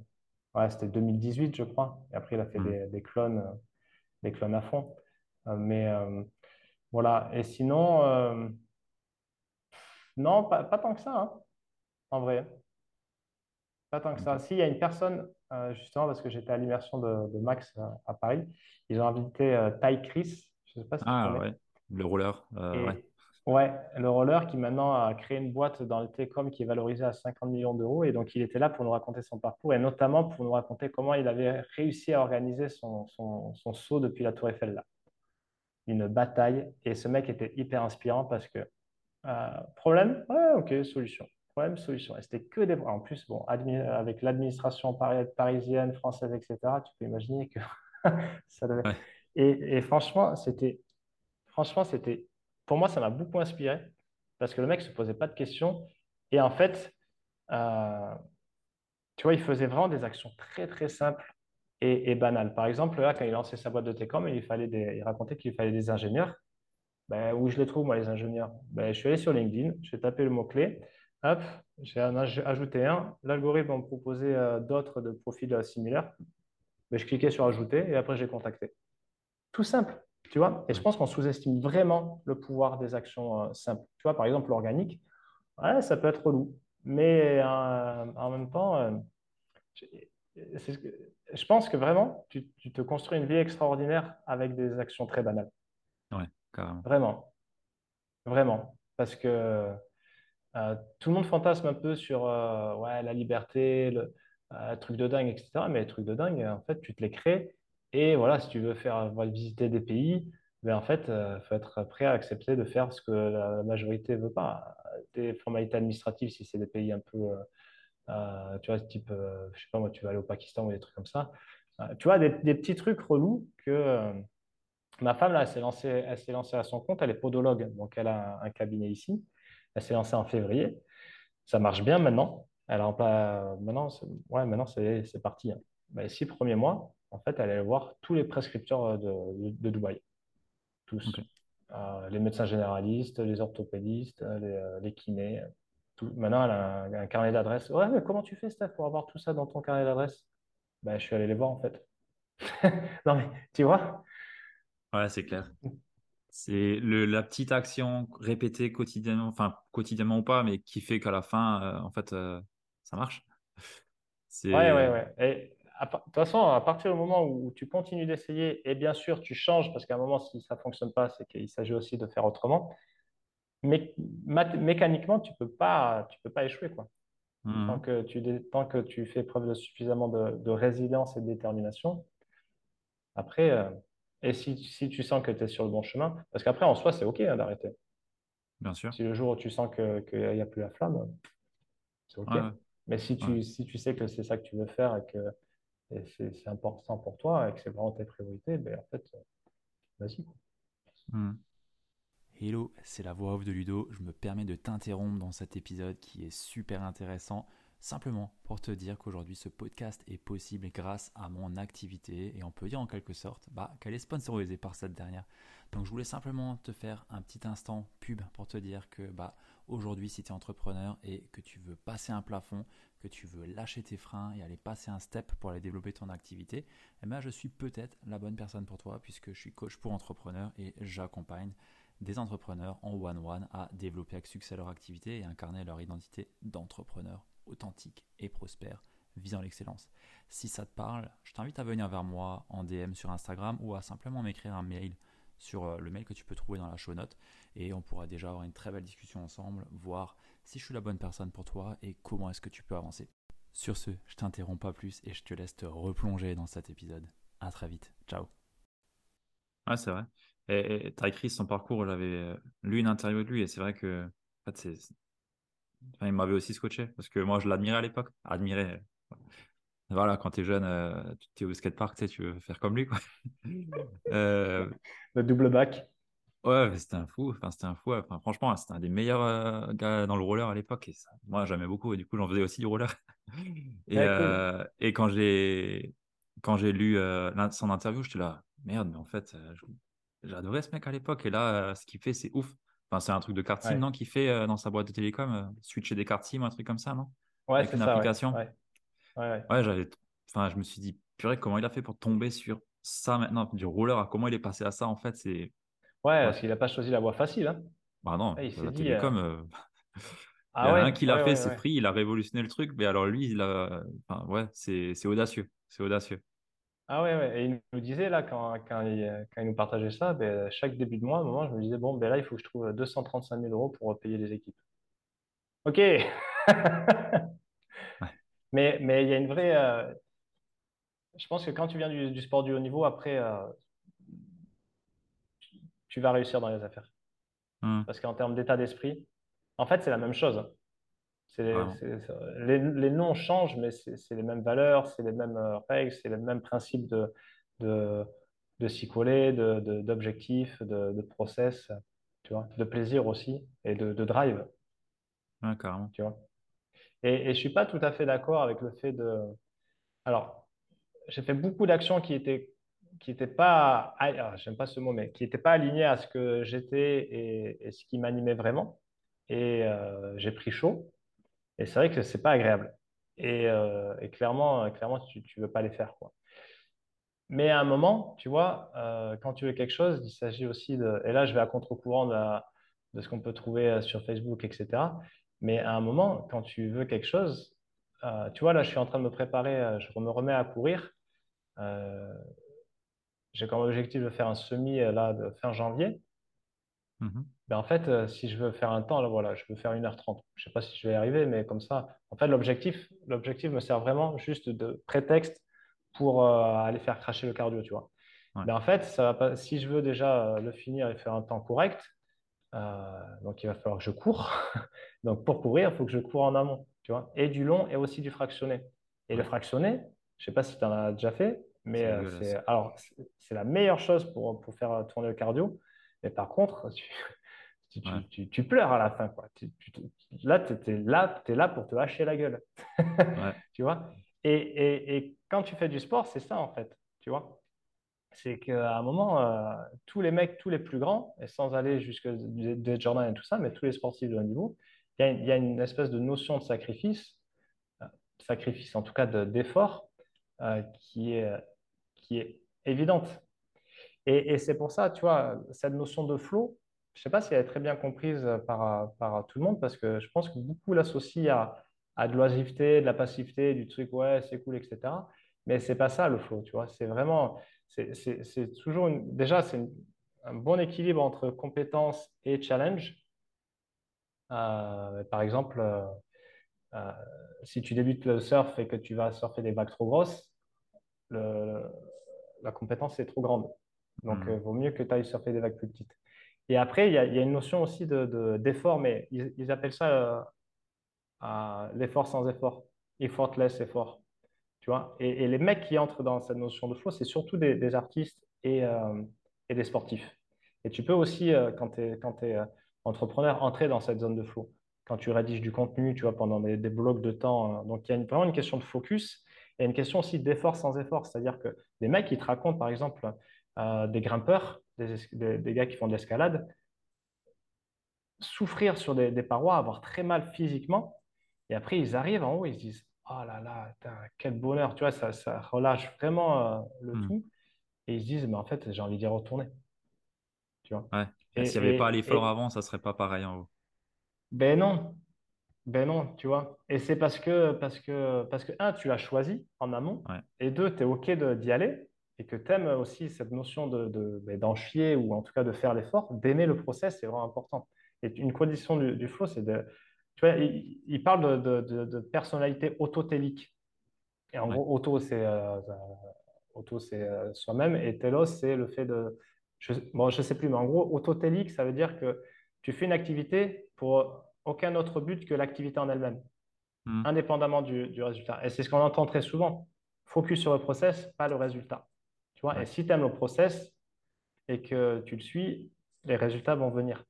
ouais, c'était 2018, je crois. Et après, il a fait Hmm. des, des clones, euh, des clones à fond. Euh, mais euh, voilà. Et sinon. euh, non, pas, pas tant que ça, hein, en vrai. Pas tant que ça. Ok. Si, il y a une personne, euh, justement, parce que j'étais à l'immersion de, de Max euh, à Paris, ils ont invité euh, Ty Chris, je ne sais pas si tu Ah connais. ouais, le roller, euh. Et ouais, le roller qui maintenant a créé une boîte dans le télécom qui est valorisée à 50 millions d'euros. Et donc, il était là pour nous raconter son parcours et notamment pour nous raconter comment il avait réussi à organiser son, son, son saut depuis la Tour Eiffel là. Une bataille. Et ce mec était hyper inspirant parce que euh, problème, ouais, ok, solution. Problème, solution. Et c'était que des. En plus, bon, avec l'administration pari- parisienne, française, etc., tu peux imaginer que ça devait. Ouais, Et, et franchement, c'était Franchement, c'était, pour moi, ça m'a beaucoup inspiré parce que le mec se posait pas de questions et en fait, euh, tu vois, il faisait vraiment des actions très très simples et, et banales. Par exemple, là, quand il lançait sa boîte de télécom, il fallait des, il racontait qu'il fallait des ingénieurs. Ben, où je les trouve, moi, les ingénieurs? Ben, je suis allé sur LinkedIn, j'ai tapé le mot-clé, hop, j'ai ajouté un. L'algorithme m'a proposé euh, d'autres de profils euh, similaires. Ben, je cliquais sur ajouter et après, j'ai contacté. Tout simple, tu vois. Et je pense qu'on sous-estime vraiment le pouvoir des actions euh, simples. Tu vois, par exemple, l'organique, ouais, ça peut être relou. Mais euh, en même temps, euh, je, pense que vraiment, tu, tu te construis une vie extraordinaire avec des actions très banales. ouais, carrément. Vraiment, vraiment. Parce que tout le monde fantasme un peu sur euh, ouais, la liberté, le euh, truc de dingue, etc. Mais les trucs de dingue, en fait, tu te les crées. Et voilà, si tu veux faire visiter des pays, ben, en fait, il faut être prêt à accepter de faire ce que la majorité veut pas. Des formalités administratives, si c'est des pays un peu, euh, euh, tu vois, type, euh, je sais pas moi, tu vas aller au Pakistan ou des trucs comme ça. Euh, tu vois, des, petits trucs relous que euh, ma femme, là, s'est lancée, lancée à son compte. Elle est podologue, donc elle a un cabinet ici. Elle s'est lancée en février. Ça marche bien maintenant. Elle a en pla- maintenant, c'est- ouais, maintenant c'est c'est parti. hein. Ben, les six premiers mois, en fait, elle allait voir tous les prescripteurs de, de, de Dubaï, tous. Euh, les médecins généralistes, les orthopédistes, les, euh, les kinés. Tout. Maintenant, elle a un, un carnet d'adresses. Ouais, mais comment tu fais, Steph, pour avoir tout ça dans ton carnet d'adresses? Ben, je suis allé les voir, en fait. Non, mais tu vois? Ouais, c'est clair. C'est le, la petite action répétée quotidiennement, enfin quotidiennement ou pas, mais qui fait qu'à la fin, euh, en fait, euh, ça marche. Ouais, ouais, ouais. Et de toute façon, à partir du moment où tu continues d'essayer, et bien sûr, tu changes, parce qu'à un moment, si ça ne fonctionne pas, c'est qu'il s'agit aussi de faire autrement. Mais mécaniquement, tu peux pas, tu peux pas échouer, quoi. Tant Mhm. que tu, tant que tu fais preuve de suffisamment de, de résilience et de détermination, après, euh, et si, si tu sens que tu es sur le bon chemin, parce qu'après, en soi, c'est OK hein, d'arrêter. bien sûr. Si le jour où tu sens que, qu'il n'y a plus la flamme, c'est OK. Ouais, ouais, Mais si ouais. tu, si tu sais que c'est ça que tu veux faire et que et c'est c'est important pour toi et que c'est vraiment tes priorités, ben, en fait, vas-y. quoi. Mhm. Hello, c'est la voix off de Ludo. Je me permets de t'interrompre dans cet épisode qui est super intéressant, simplement pour te dire qu'aujourd'hui ce podcast est possible grâce à mon activité et on peut dire en quelque sorte bah, qu'elle est sponsorisée par cette dernière. Donc je voulais simplement te faire un petit instant pub pour te dire que bah, aujourd'hui si tu es entrepreneur et que tu veux passer un plafond, que tu veux lâcher tes freins et aller passer un step pour aller développer ton activité, eh ben, je suis peut-être la bonne personne pour toi puisque je suis coach pour entrepreneurs et j'accompagne des entrepreneurs en one-one à développer avec succès leur activité et incarner leur identité d'entrepreneur authentique et prospère visant l'excellence. Si ça te parle, je t'invite à venir vers moi en DM sur Instagram ou à simplement m'écrire un mail sur euh, le mail que tu peux trouver dans la show note et on pourra déjà avoir une très belle discussion ensemble, voir si je suis la bonne personne pour toi et comment est-ce que tu peux avancer. Sur ce, je t'interromps pas plus et je te laisse te replonger dans cet épisode. À très vite. Ciao. Ouais, c'est vrai. Et, et Ty Chris, son parcours, j'avais euh, lu une interview de lui et c'est vrai que en fait, enfin, il m'avait aussi scotché parce que moi, je l'admirais à l'époque. Admirais. euh, Voilà, quand t'es jeune, euh, tu es au skatepark, tu tu veux faire comme lui, quoi. Euh, Le double back. ouais, c'était un fou. Enfin, c'était un fou. Enfin, franchement, c'était un des meilleurs euh, gars dans le roller à l'époque. Et ça, moi, j'aimais beaucoup. Et du coup, j'en faisais aussi du roller. Et, Ouais, cool. et quand j'ai quand j'ai lu son interview, j'étais là, merde, mais en fait, je- j'adorais ce mec à l'époque. Et là, euh, ce qu'il fait, c'est ouf. Enfin, c'est un truc de carte SIM, Ouais, non, qu'il fait euh, dans sa boîte de télécom, euh, switcher des cartes SIM, un truc comme ça, non? ouais, Avec une ça, ouais. application. Ouais, ouais, ouais. Ouais, j'avais, enfin, je me suis dit, purée, comment il a fait pour tomber sur ça maintenant, du roller, à comment il est passé à ça, en fait, c'est, Ouais, ouais. parce qu'il n'a pas choisi la voie facile, hein. Bah non, Ouais, il la dit, télécom, euh, Il y en a un qui l'a fait, c'est Free, il a révolutionné le truc, mais alors lui, il a, enfin, ouais, c'est audacieux, c'est audacieux. Ah ouais, ouais, et il nous disait là, quand, quand, il, quand il nous partageait ça, ben, chaque début de mois, à un moment, je me disais, bon, ben là, il faut que je trouve 235 000 euros pour payer les équipes. Ok. mais, mais il y a une vraie. Euh, je pense que quand tu viens du, sport du haut niveau, après, euh, tu vas réussir dans les affaires. Hmm. Parce qu'en termes d'état d'esprit, en fait, c'est la même chose. Les, les, noms changent, mais c'est les mêmes valeurs, c'est les mêmes euh, règles, c'est les mêmes principes de, de, de s'y coller, d'objectifs, de, de, process, tu vois, de plaisir aussi et de, drive. carrément. Tu vois. Et, et je ne suis pas tout à fait d'accord avec le fait de. Alors, j'ai fait beaucoup d'actions qui étaient qui n'étaient pas, ah, j'aime pas ce mot, mais qui n'étaient pas alignées à ce que j'étais et, et, ce qui m'animait vraiment. Et euh, j'ai pris chaud. Et c'est vrai que c'est pas agréable. Et, euh, clairement, clairement, tu, tu veux pas les faire, quoi. Mais à un moment, tu vois, euh, quand tu veux quelque chose, il s'agit aussi de. Et là, je vais à contre-courant de, de, ce qu'on peut trouver sur Facebook, etc. Mais à un moment, quand tu veux quelque chose, tu vois, là, je suis en train de me préparer, je me remets à courir. j'ai comme objectif de faire un semi là de fin janvier. Mm-hmm. Ben, en fait, euh, si je veux faire un temps, là, voilà, je veux faire 1h30. Je ne sais pas si je vais y arriver, mais comme ça, en fait, l'objectif, l'objectif me sert vraiment juste de prétexte pour euh, aller faire cracher le cardio, tu vois. Mais en fait, ça va pas, si je veux déjà euh, le finir et faire un temps correct, donc il va falloir que je cours. donc pour courir, il faut que je cours en amont, tu vois, et du long et aussi du fractionné. Et le fractionné, je ne sais pas si tu en as déjà fait, mais c'est, alors, c'est la meilleure chose pour, pour faire tourner le cardio. Mais par contre, tu, tu, tu, pleures à la fin. Quoi. là, tu es, là, es là pour te hacher la gueule. tu vois? Et, et, et, quand tu fais du sport, c'est ça en fait. Tu vois? C'est qu'à un moment, euh, tous les mecs, tous les plus grands, et sans aller jusque des Jordan et tout ça, mais tous les sportifs de haut niveau, il y, y, a une espèce de notion de sacrifice, euh, sacrifice en tout cas d'effort, euh, qui, est, qui est évidente. Et, et c'est pour ça, tu vois, cette notion de flow, je ne sais pas si elle est très bien comprise par, par tout le monde parce que je pense que beaucoup l'associent à, à de l'oisiveté, de la passivité, du truc, ouais, c'est cool, etc. Mais ce n'est pas ça le flow, tu vois. C'est vraiment, c'est toujours, une, déjà, c'est un bon équilibre entre compétence et challenge. Euh, par exemple, euh, euh, si tu débutes le surf et que tu vas surfer des vagues trop grosses, le, la compétence est trop grande. Donc, il hmm. vaut mieux que tu ailles surfer des vagues plus petites. Et après, il y a, une notion aussi d'effort, de, mais ils, appellent ça euh, l'effort sans effort, effortless effort. Tu vois? Et, les mecs qui entrent dans cette notion de flow, c'est surtout des, artistes et, euh, et, des sportifs. Et tu peux aussi, euh, quand tu es, entrepreneur, entrer dans cette zone de flow. Quand tu rédiges du contenu, tu vois, pendant des, blocs de temps. donc, il y a vraiment une question de focus et une question aussi d'effort sans effort. C'est-à-dire que les mecs, qui te racontent, par exemple, des grimpeurs, des, gars qui font de l'escalade, souffrir sur des, parois, avoir très mal physiquement, et après ils arrivent en haut, ils se disent Oh là là, quel bonheur, tu vois, ça, ça relâche vraiment euh, le hmm. tout, et ils se disent Mais en fait, j'ai envie d'y retourner. Tu vois Et, s'il n'y avait pas l'effort avant, ça serait pas pareil en haut. Ben non, ben non, tu vois. Et c'est parce que, parce que, parce que, un, tu l'as choisi en amont, et deux, tu es OK d'y aller, et que tu aimes aussi cette notion de, de, ben, d'en chier ou en tout cas de faire l'effort, d'aimer le process, c'est vraiment important. Et une condition du, du flow, c'est de. Tu vois, il, parle de, de, personnalité autotélique. Et en gros, auto, c'est euh, auto, c'est euh, soi-même, et telos, c'est le fait de. Je, bon, je sais plus, mais en gros, autotélique, ça veut dire que tu fais une activité pour aucun autre but que l'activité en elle-même, hmm. indépendamment du, du résultat. Et c'est ce qu'on entend très souvent. Focus sur le process, pas le résultat. Tu et si tu aimes le process et que tu le suis, les résultats vont venir.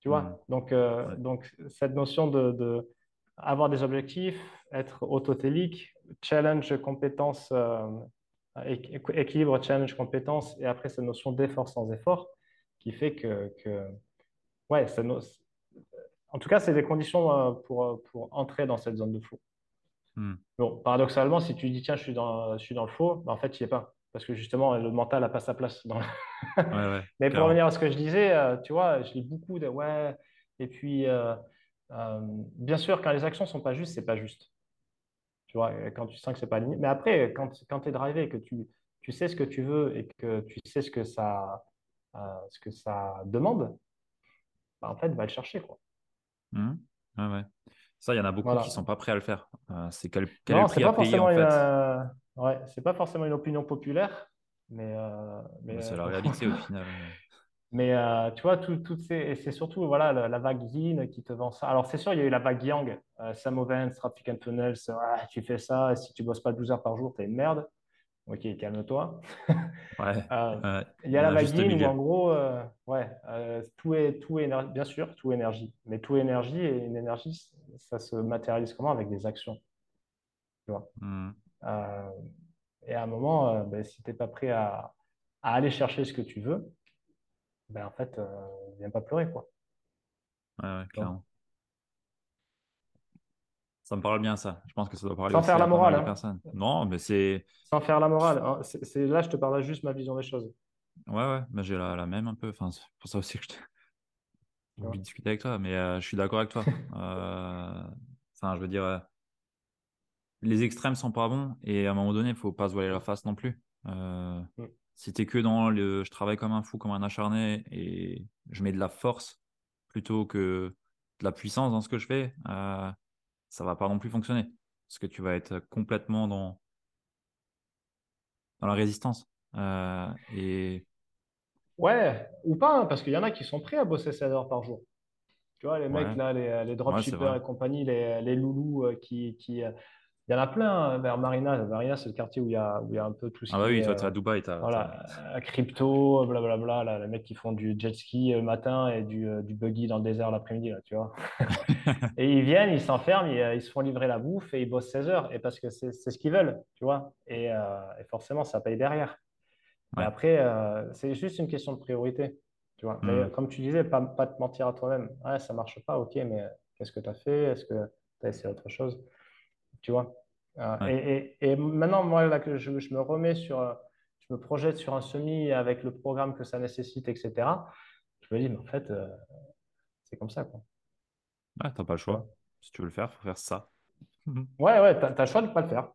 Tu vois, mmh. donc, euh, donc cette notion de, de, avoir des objectifs, être autotélique, challenge, compétence, euh, équilibre, challenge, compétence, et après cette notion d'effort sans effort qui fait que, que ouais, en tout cas, c'est des conditions euh, pour, pour entrer dans cette zone de flow. Mmh. Bon, paradoxalement, si tu dis tiens, je suis dans, je suis dans le flow, ben, en fait, il n'y est pas parce que justement, le mental n'a pas sa place. Dans Mais pour revenir à ce que je disais, euh, tu vois, je lis beaucoup de ouais, et puis, euh, Euh, bien sûr, quand les actions sont pas justes, c'est pas juste. Tu vois, quand tu sens que c'est pas aligné. Mais après, quand, quand tu es drivé, que tu, tu sais ce que tu veux et que tu sais ce que ça, ce que ça demande, bah, en fait, va le chercher, quoi. Ouais. Ça, il y en a beaucoup qui Voilà. sont pas prêts à le faire. C'est quel, quel est le Non, à pas payer en une, fait? euh, ouais, c'est pas forcément une opinion populaire, mais, euh, mais, Mais c'est euh, la réalité au final. euh. mais euh, tu vois, tout, ces, et c'est surtout voilà, la, la vague Yin qui te vend ça. Alors, c'est sûr, il y a eu la vague Yang, euh, Sam Ovens, Traffic and Funnels, ah, tu fais ça, si tu bosses pas 12 heures par jour, t'es une merde. Ok, calme-toi. Ouais, Euh, il y a la vague Yin où en gros, euh, ouais, euh, tout est, tout est éner- bien sûr, tout est énergie. Mais tout est énergie et une énergie, ça se matérialise comment? Avec des actions, tu vois? Mhm. Euh, et à un moment, euh, ben, si tu n'es pas prêt à, à aller chercher ce que tu veux, ben, en fait, euh, viens pas pleurer, quoi. Ouais, clairement. Ça me parle bien ça. Je pense que ça doit parler Sans faire la morale, hein. Non, mais c'est. Sans faire la morale. hein. C'est, c'est- là, je te parle juste ma vision des choses. Ouais, ouais, mais j'ai la, la même un peu. Enfin, c'est pour ça aussi que je Tu voulu vois. discuter avec toi. Mais euh, je suis d'accord avec toi. Enfin, je veux dire, les extrêmes sont pas bons et à un moment donné, il faut pas se voiler la face non plus. Euh, Mm. si t'es que dans le je travaille comme un fou, comme un acharné et je mets de la force plutôt que de la puissance dans ce que je fais, euh, ça va pas non plus fonctionner. Parce que tu vas être complètement dans, dans la résistance. Euh, et Ouais, ou pas, hein, parce qu'il y en a qui sont prêts à bosser 16 heures par jour. Tu vois, les mecs, ouais, là, les, ouais, dropshippers vrai. et compagnie, les, les loulous euh, qui, qui, euh, Il y en a plein hein, vers Marina. Marina, c'est le quartier où il y a, où il y a un peu tout ce Ah bah oui, toi, euh, t'es à Dubaï, t'as... voilà, euh, crypto, blablabla. Là, les mecs qui font du jet ski le matin et du, euh, du buggy dans le désert l'après-midi, là, tu vois. Et ils viennent, ils s'enferment, ils, euh, ils se font livrer la bouffe et ils bossent 16 heures. Et parce que c'est ce qu'ils veulent, tu vois. Et, euh, et forcément, ça paye derrière. Mais après, euh, c'est juste une question de priorité, tu vois. Hmm. comme tu disais, pas, pas te mentir à toi-même. Ouais, ça marche pas, ok, mais qu'est-ce que tu as fait? Est-ce que tu as essayé autre chose? Tu vois. Euh, Ouais. et, et, et maintenant, moi, là, que je, je me remets sur, euh, je me projette sur un semi avec le programme que ça nécessite, etc. Je me dis, mais en fait, euh, c'est comme ça, quoi. Ouais, t'as pas le choix. Si tu veux le faire, faut faire ça. Mhm. Ouais, ouais, t'as, t'as le choix de pas le faire.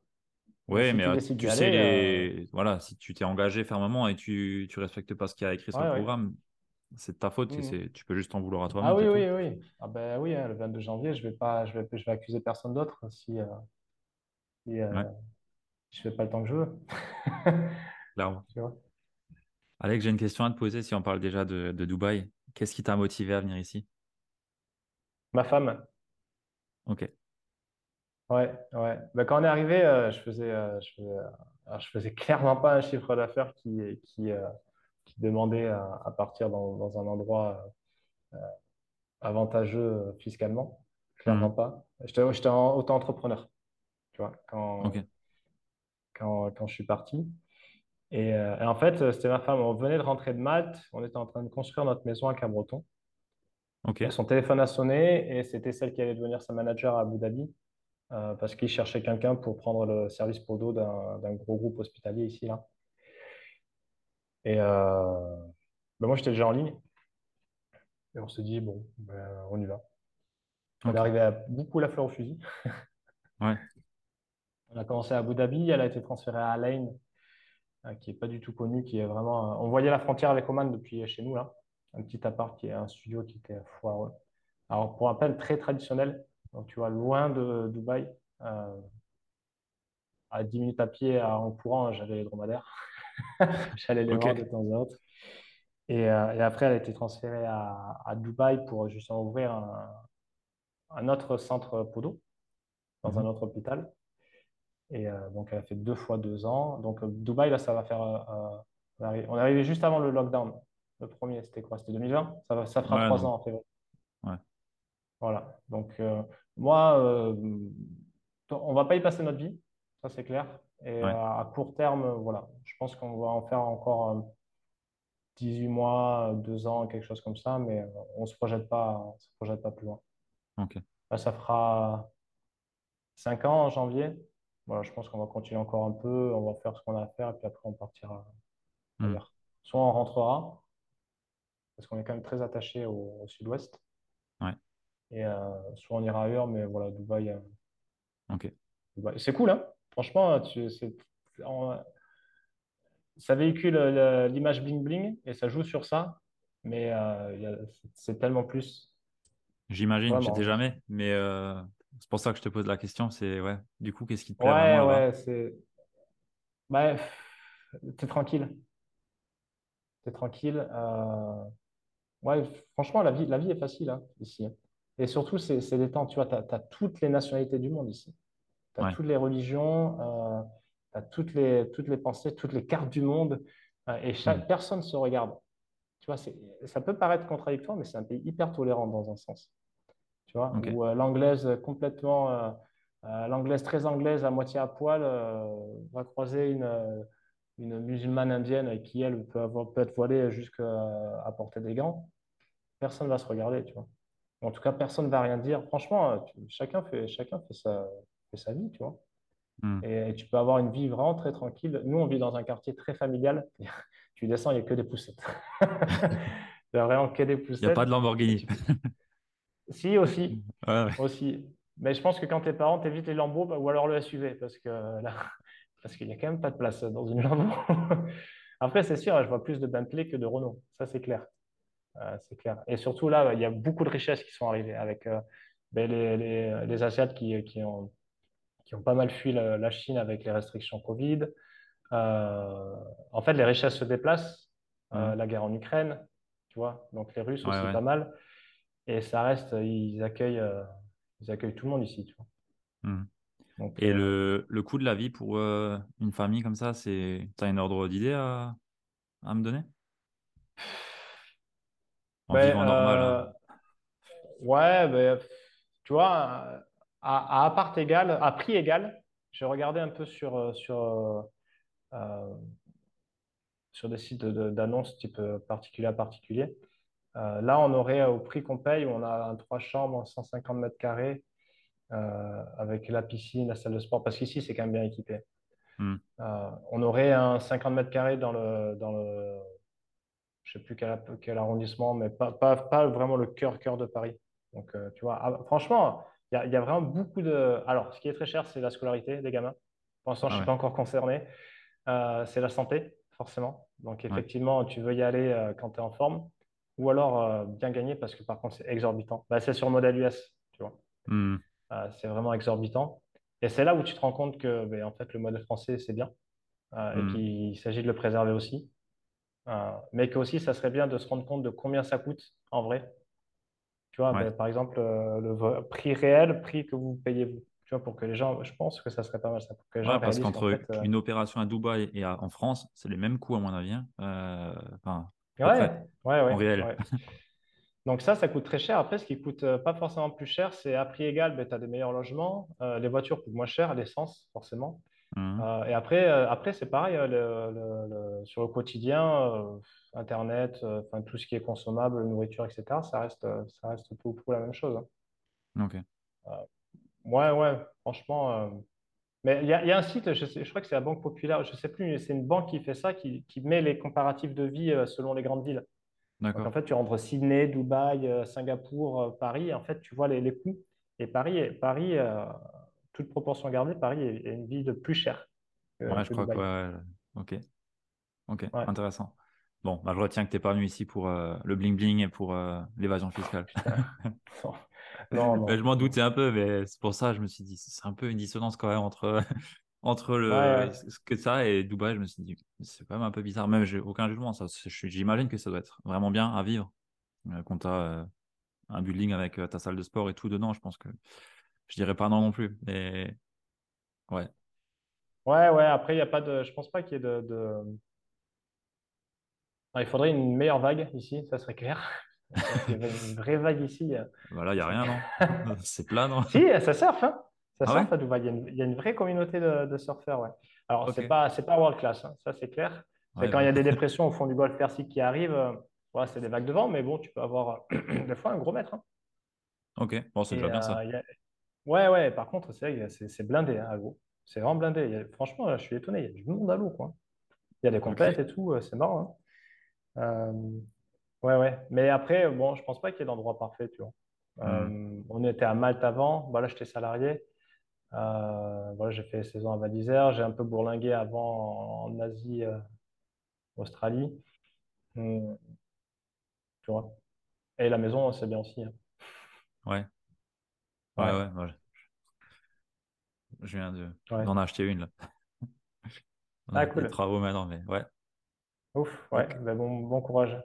Ouais, si mais tu euh, sais aller, euh, les, voilà, si tu t'es engagé fermement et tu tu respectes pas ce qu'il y a écrit sur le ouais, programme, c'est de ta faute et Mhm. c'est tu peux juste t'en vouloir à Ah toi-même, c'est oui, tout. oui, oui. Ah ben oui, hein, le 22 janvier, je vais pas, je vais, je vais accuser personne d'autre si, si, euh, Ouais, je fais pas le temps que je veux. clairement. Alex, j'ai une question à te poser si on parle déjà de, de Dubaï. Qu'est-ce qui t'a motivé à venir ici? Ma femme, Ok. ouais, ouais. Ben, quand on est arrivé, euh, je faisais, euh, je faisais, euh, alors, je faisais clairement pas un chiffre d'affaires qui, qui, euh, qui demandait à, à partir dans, dans un endroit avantageux fiscalement. Clairement Mhm. pas. J'étais, j'étais en auto-entrepreneur, tu vois, Ok. quand, quand, quand je suis parti. Et, euh, et en fait, euh, c'était ma femme. On venait de rentrer de Malte. On était en train de construire notre maison à Cabreton. Son téléphone a sonné et c'était celle qui allait devenir sa manager à Abu Dhabi euh, parce qu'il cherchait quelqu'un pour prendre le service pour dos d'un gros groupe hospitalier ici, là. Et euh, ben moi, j'étais déjà en ligne. Et on s'est dit, bon, ben, on y va. On est arrivé à beaucoup la fleur au fusil. Ouais. On a commencé à Abu Dhabi, elle a été transférée à Al Ain, euh, qui est pas du tout connue, qui est vraiment. on voyait la frontière avec Oman depuis chez nous, là. Un petit appart qui est un studio qui était foireux. Alors, pour un peine très traditionnel, donc tu vois, loin de Dubaï, euh, à 10 minutes à pied à- en courant, j'avais les dromadaires. J'allais les voir de temps en temps. Et, euh, et après, elle a été transférée à, à Dubaï pour justement ouvrir un, un autre centre podo dans un Mhm. autre hôpital. Et euh, donc, elle a fait deux fois deux ans. Donc, euh, Dubaï, là, ça va faire. euh, on est arrivé, on est arrivé juste avant le lockdown. Le premier, c'était quoi? C'était 2020? Ça va, ça fera Ouais, trois ans en février. Ouais. Voilà. Donc, euh, moi, on va pas y passer notre vie, ça c'est clair. Et Ouais. à court terme, voilà, je pense qu'on va en faire encore euh, 18 mois, 2 ans, quelque chose comme ça, mais on se projette pas, on se projette pas plus loin. Ok. Là, ça fera 5 ans en janvier. Voilà, je pense qu'on va continuer encore un peu, on va faire ce qu'on a à faire, et puis après on partira ailleurs. Soit on rentrera, parce qu'on est quand même très attaché au, au sud-ouest, Ouais. Et euh, soit on ira ailleurs, mais voilà, Dubaï, euh, Ok. C'est cool, hein? Franchement, tu- on- ça véhicule euh, l'image bling-bling et ça joue sur ça, mais euh, a- c'est tellement plus, J'imagine, j'étais jamais, mais c'est pour ça que je te pose la question. C'est ouais. Du coup, qu'est-ce qui te plaît vraiment Ouais, là-bas? ouais, c'est. Bref, t'es tranquille. T'es tranquille. euh, Ouais, franchement, la vie, la vie est facile hein, ici. Et surtout, c'est c'est détente. Tu vois, tu as, toutes les nationalités du monde ici. Tu as Ouais. toutes les religions, tu as toutes les, toutes les pensées, toutes les cartes du monde. euh, et chaque personne se regarde. Tu vois, c'est, ça peut paraître contradictoire, mais c'est un pays hyper tolérant dans un sens. Tu vois, où euh, l'anglaise complètement, euh, euh, l'anglaise très anglaise, à moitié à poil, euh, va croiser une, euh, une musulmane indienne qui, elle, peut avoir, peut être voilée jusqu'à porter des gants. Personne ne va se regarder, tu vois. En tout cas, personne ne va rien dire. Franchement, euh, tu- chacun fait, chacun fait sa, fait sa vie, tu vois. Mhm. Et, et tu peux avoir une vie vraiment très tranquille. Nous, on vit dans un quartier très familial. Tu descends, il n'y a que des poussettes. Il n'y a vraiment que des Il n'y a pas de poussettes. Lamborghini. Si, aussi. Ouais, ouais. Aussi. Mais je pense que quand t'es parent, t'évites les Lambeaux bah, ou alors le SUV parce que là, parce qu'il n'y a quand même pas de place dans une Lambo. Après, c'est sûr, je vois plus de Bentley que de Renault. Ça, c'est clair. Euh, c'est clair. Et surtout là, il y a beaucoup de richesses qui sont arrivées avec euh, ben, les, les, les Asiates qui, qui ont, qui ont pas mal fui la, la Chine avec les restrictions Covid. Euh, en fait, les richesses se déplacent. Euh, Mhm. la guerre en Ukraine, tu vois. Donc les Russes Ouais, aussi ouais. pas mal. Et ça reste, ils accueillent, euh, ils accueillent tout le monde ici, tu vois. Donc, Et euh, le, le coût de la vie pour euh, une famille comme ça, c'est, t'as une ordre d'idée à, à me donner? En ben, vivant normal, hein. ouais, ben, tu vois, à, à appart égal, à prix égal, j'ai regardé un peu sur, sur, euh, sur des sites de- d'annonces type particulier à particulier. Euh, là, on aurait euh, au prix qu'on paye, on a un trois chambres, 150 mètres carrés, euh, avec la piscine, la salle de sport, parce qu'ici, c'est quand même bien équipé. Euh, on aurait un 50 mètres carrés dans le, dans le, je sais plus quel, quel arrondissement, mais pas, pas, pas vraiment le cœur, cœur de Paris. Donc, tu vois, ah, franchement, il y a, il y a vraiment beaucoup de. Alors, ce qui est très cher, c'est la scolarité des gamins. Pour l'instant, je Ah ne suis ouais, pas encore concerné. C'est la santé, forcément. Donc, ouais. effectivement, tu veux y aller quand tu es en forme, ou alors euh, bien gagner parce que par contre, c'est exorbitant. Bah, c'est sur le modèle US, tu vois. Mhm. Euh, c'est vraiment exorbitant. Et c'est là où tu te rends compte que, ben, en fait, le modèle français, c'est bien euh, et Mhm. qu'il s'agit de le préserver aussi. Mais qu'aussi, ça serait bien de se rendre compte de combien ça coûte en vrai. Tu vois, Ouais. ben, par exemple, le prix réel, prix que vous payez vous. Tu vois, pour que les gens, je pense que ça serait pas mal ça, pour que les gens Ouais, parce qu'entre fait, euh, une opération à Dubaï et à- en France, c'est les mêmes coûts à mon avis. hein. Enfin, peu ouais, ouais, en ouais, réel. ouais. Donc ça, ça coûte très cher. Après, ce qui coûte euh, pas forcément plus cher, c'est à prix égal, ben, tu as des meilleurs logements, euh, les voitures coûtent moins cher, l'essence, forcément. Mhm. Euh, et après, euh, après c'est pareil, le- le- le- sur le quotidien, Internet, tout ce qui est consommable, nourriture, etc., ça reste, ça reste tout pour la même chose. hein. Ok. Ouais, ouais, franchement. Mais il y a, il y a un site, je sais, je crois que c'est la Banque Populaire, je sais plus, mais c'est une banque qui fait ça, qui, qui met les comparatifs de vie euh, selon les grandes villes. Donc en fait, tu rentres Sydney, Dubaï, euh, Singapour, euh, Paris, en fait, tu vois les, les coûts. Et Paris, Paris euh, toute proportion gardée, Paris est, est une ville plus chère que, Ouais, je crois que ouais. Ok. Ok. Ouais. Intéressant. Bon, bah, je retiens que t'es pas venu ici pour euh, le bling bling et pour euh, l'évasion fiscale. Non, je m'en doutais un peu, mais c'est pour ça que je me suis dit, c'est un peu une dissonance quand même entre, entre le, ouais. ce que ça et Dubaï. Je me suis dit, c'est quand même un peu bizarre. Même, j'ai aucun jugement. Ça, j'imagine que ça doit être vraiment bien à vivre. Euh, quand t'as euh, un building avec ta salle de sport et tout dedans, je pense que je dirais pas non non plus. Mais ouais, Ouais, ouais. Après, il y a pas de. Je pense pas qu'il y ait de, de- Ah, il faudrait une meilleure vague ici, ça serait clair. Une vraie vague ici, euh, voilà, il y ça a rien, non? C'est plat, non? Si, ça surfe, hein. Ça Ah ouais? surfe à Dubaï. Il y a une, il y a une vraie communauté de, de surfeurs, ouais. Alors, c'est pas, c'est pas world class, hein, ça c'est clair. Ouais, quand il y a des dépressions au fond du golfe Persique qui arrivent, euh, ouais, c'est des vagues de vent, mais bon, tu peux avoir des fois un gros mètre. hein. Ok. Bon, c'est déjà bien ça. euh, a- Ouais, ouais, par contre, c'est blindé, hein, à l'eau. C'est vraiment blindé. A- Franchement, là, je suis étonné, il y a du monde à l'eau, quoi. Il y a des compètes Ok. et tout, euh, c'est marrant. Euh, Ouais, ouais. Mais après, bon, je pense pas qu'il y ait d'endroit parfait, tu vois. Euh, on était à Malte avant. Voilà, j'étais salarié. Euh, voilà, j'ai fait saison à Val d'Isère. J'ai un peu bourlingué avant en, Asie, Australie. Hum, tu vois. Et la maison, c'est bien aussi. hein. Ouais. Ouais, ouais, ouais. Je viens de, Ouais. d'en acheter une là. On Ah, a des travaux maintenant, mais ouais. Ouf, ouais. Ben bon, bon courage.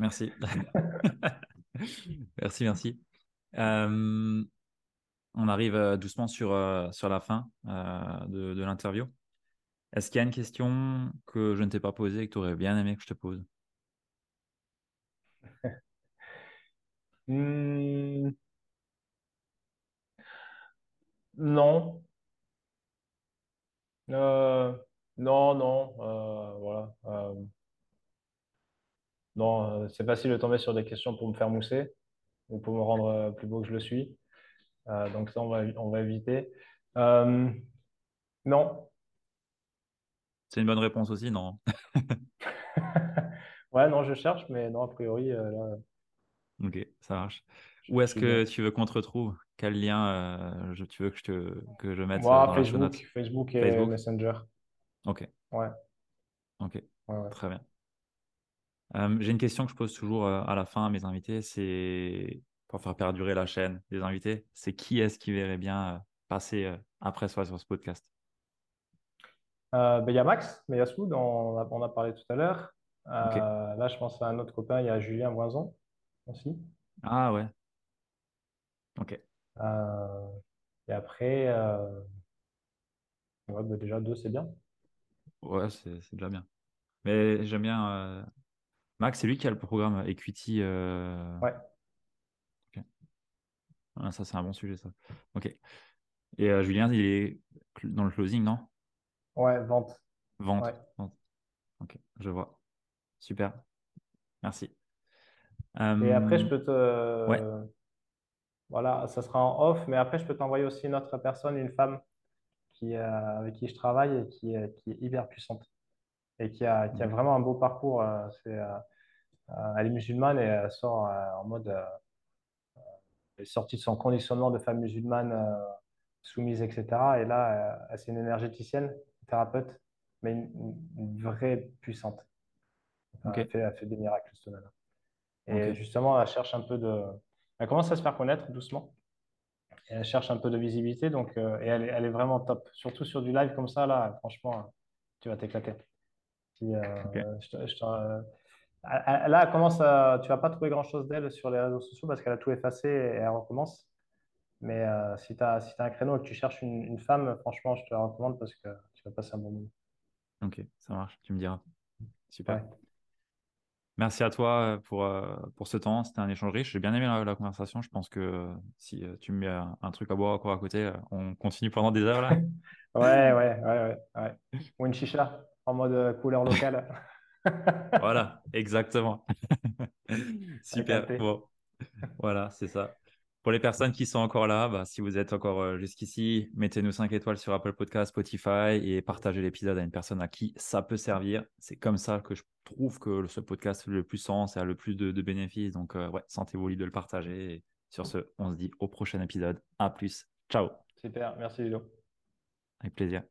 Merci. Merci, merci. Euh, on arrive euh, doucement sur, euh, sur la fin euh, de, de l'interview. Est-ce qu'il y a une question que je ne t'ai pas posée et que tu aurais bien aimé que je te pose? Hmm, non. Euh, non, non. voilà. Non, euh, c'est facile de tomber sur des questions pour me faire mousser ou pour me rendre euh, plus beau que je le suis. Euh, donc ça, on va, on va éviter. Euh, non. C'est une bonne réponse aussi, non? Ouais, non, je cherche, mais non, a priori, euh, là, Ok, ça marche. Où est-ce que tu veux qu'on te retrouve? Quel lien je- tu veux que je, te, que je mette Moi, dans Facebook, et Facebook? Messenger. Ok, Ouais, ok, ouais, ouais. très bien. Euh, j'ai une question que je pose toujours euh, à la fin à mes invités, c'est pour faire perdurer la chaîne des invités, c'est qui est-ce qui verrait bien euh, passer après soi sur ce podcast? Euh, ben, il y a Max Meyassou, dont on a, on a parlé tout à l'heure. Là, je pense à un autre copain, il y a Julien Moison aussi. Ah ouais, ok. Euh, et après, ouais, ben, déjà deux, c'est bien. Ouais, c'est déjà bien. Mais j'aime bien Max, c'est lui qui a le programme Equity. euh, Ouais. Ah, ça, c'est un bon sujet, ça. Ok. Et euh, Julien, il est dans le closing, non? ouais, vente. Vente. Ouais. Vente. Ok, je vois. Super. Merci. Et après, je Euh, peux ouais, te, voilà, ça sera en off, mais après, je peux t'envoyer aussi une autre personne, une femme qui, euh, avec qui je travaille et qui est hyper puissante et qui a, qui a ok. vraiment un beau parcours. euh, c'est, euh, euh, elle est musulmane et elle sort en mode, elle est sortie de son conditionnement de femme musulmane soumise, etc. Et là, c'est une énergéticienne, thérapeute, mais une, une vraie puissante. Enfin, Ok, elle fait, elle fait des miracles, cette nana. ok, Et justement, elle cherche un peu de. Elle commence à se faire connaître doucement. Et elle cherche un peu de visibilité. Donc, euh, et elle, est- elle est vraiment top. Surtout sur du live comme ça, là, franchement, tu vas t'éclater. Puis, je je elle- là, elle commence à. Tu vas pas trouver grand-chose d'elle sur les réseaux sociaux parce qu'elle a tout effacé et elle recommence. Mais euh, si tu as, si t'as un créneau et que tu cherches une, une femme, franchement, je te la recommande parce que tu vas passer un bon moment. ok, ça marche, tu me diras. Super. Ouais. Merci à toi euh, pour, euh, pour ce temps. C'était un échange riche. J'ai bien aimé la, la conversation. Je pense que si tu me mets un, un truc à boire encore à côté, on continue pendant des heures là. Ouais, ouais, ouais, ouais, ouais. Ou une chicha en mode euh, couleur locale Voilà, exactement. Super. Bon, voilà, c'est ça. Pour les personnes qui sont encore là, bah, si vous êtes encore euh, jusqu'ici, mettez-nous 5 étoiles sur Apple Podcast, Spotify et partagez l'épisode à une personne à qui ça peut servir. C'est comme ça que je trouve que ce podcast fait le plus sens et a le plus de, de bénéfices. Donc, euh, ouais, sentez-vous libre de le partager. Et sur ce, on se dit au prochain épisode. À plus. Ciao. Super, merci Ludo. Avec plaisir.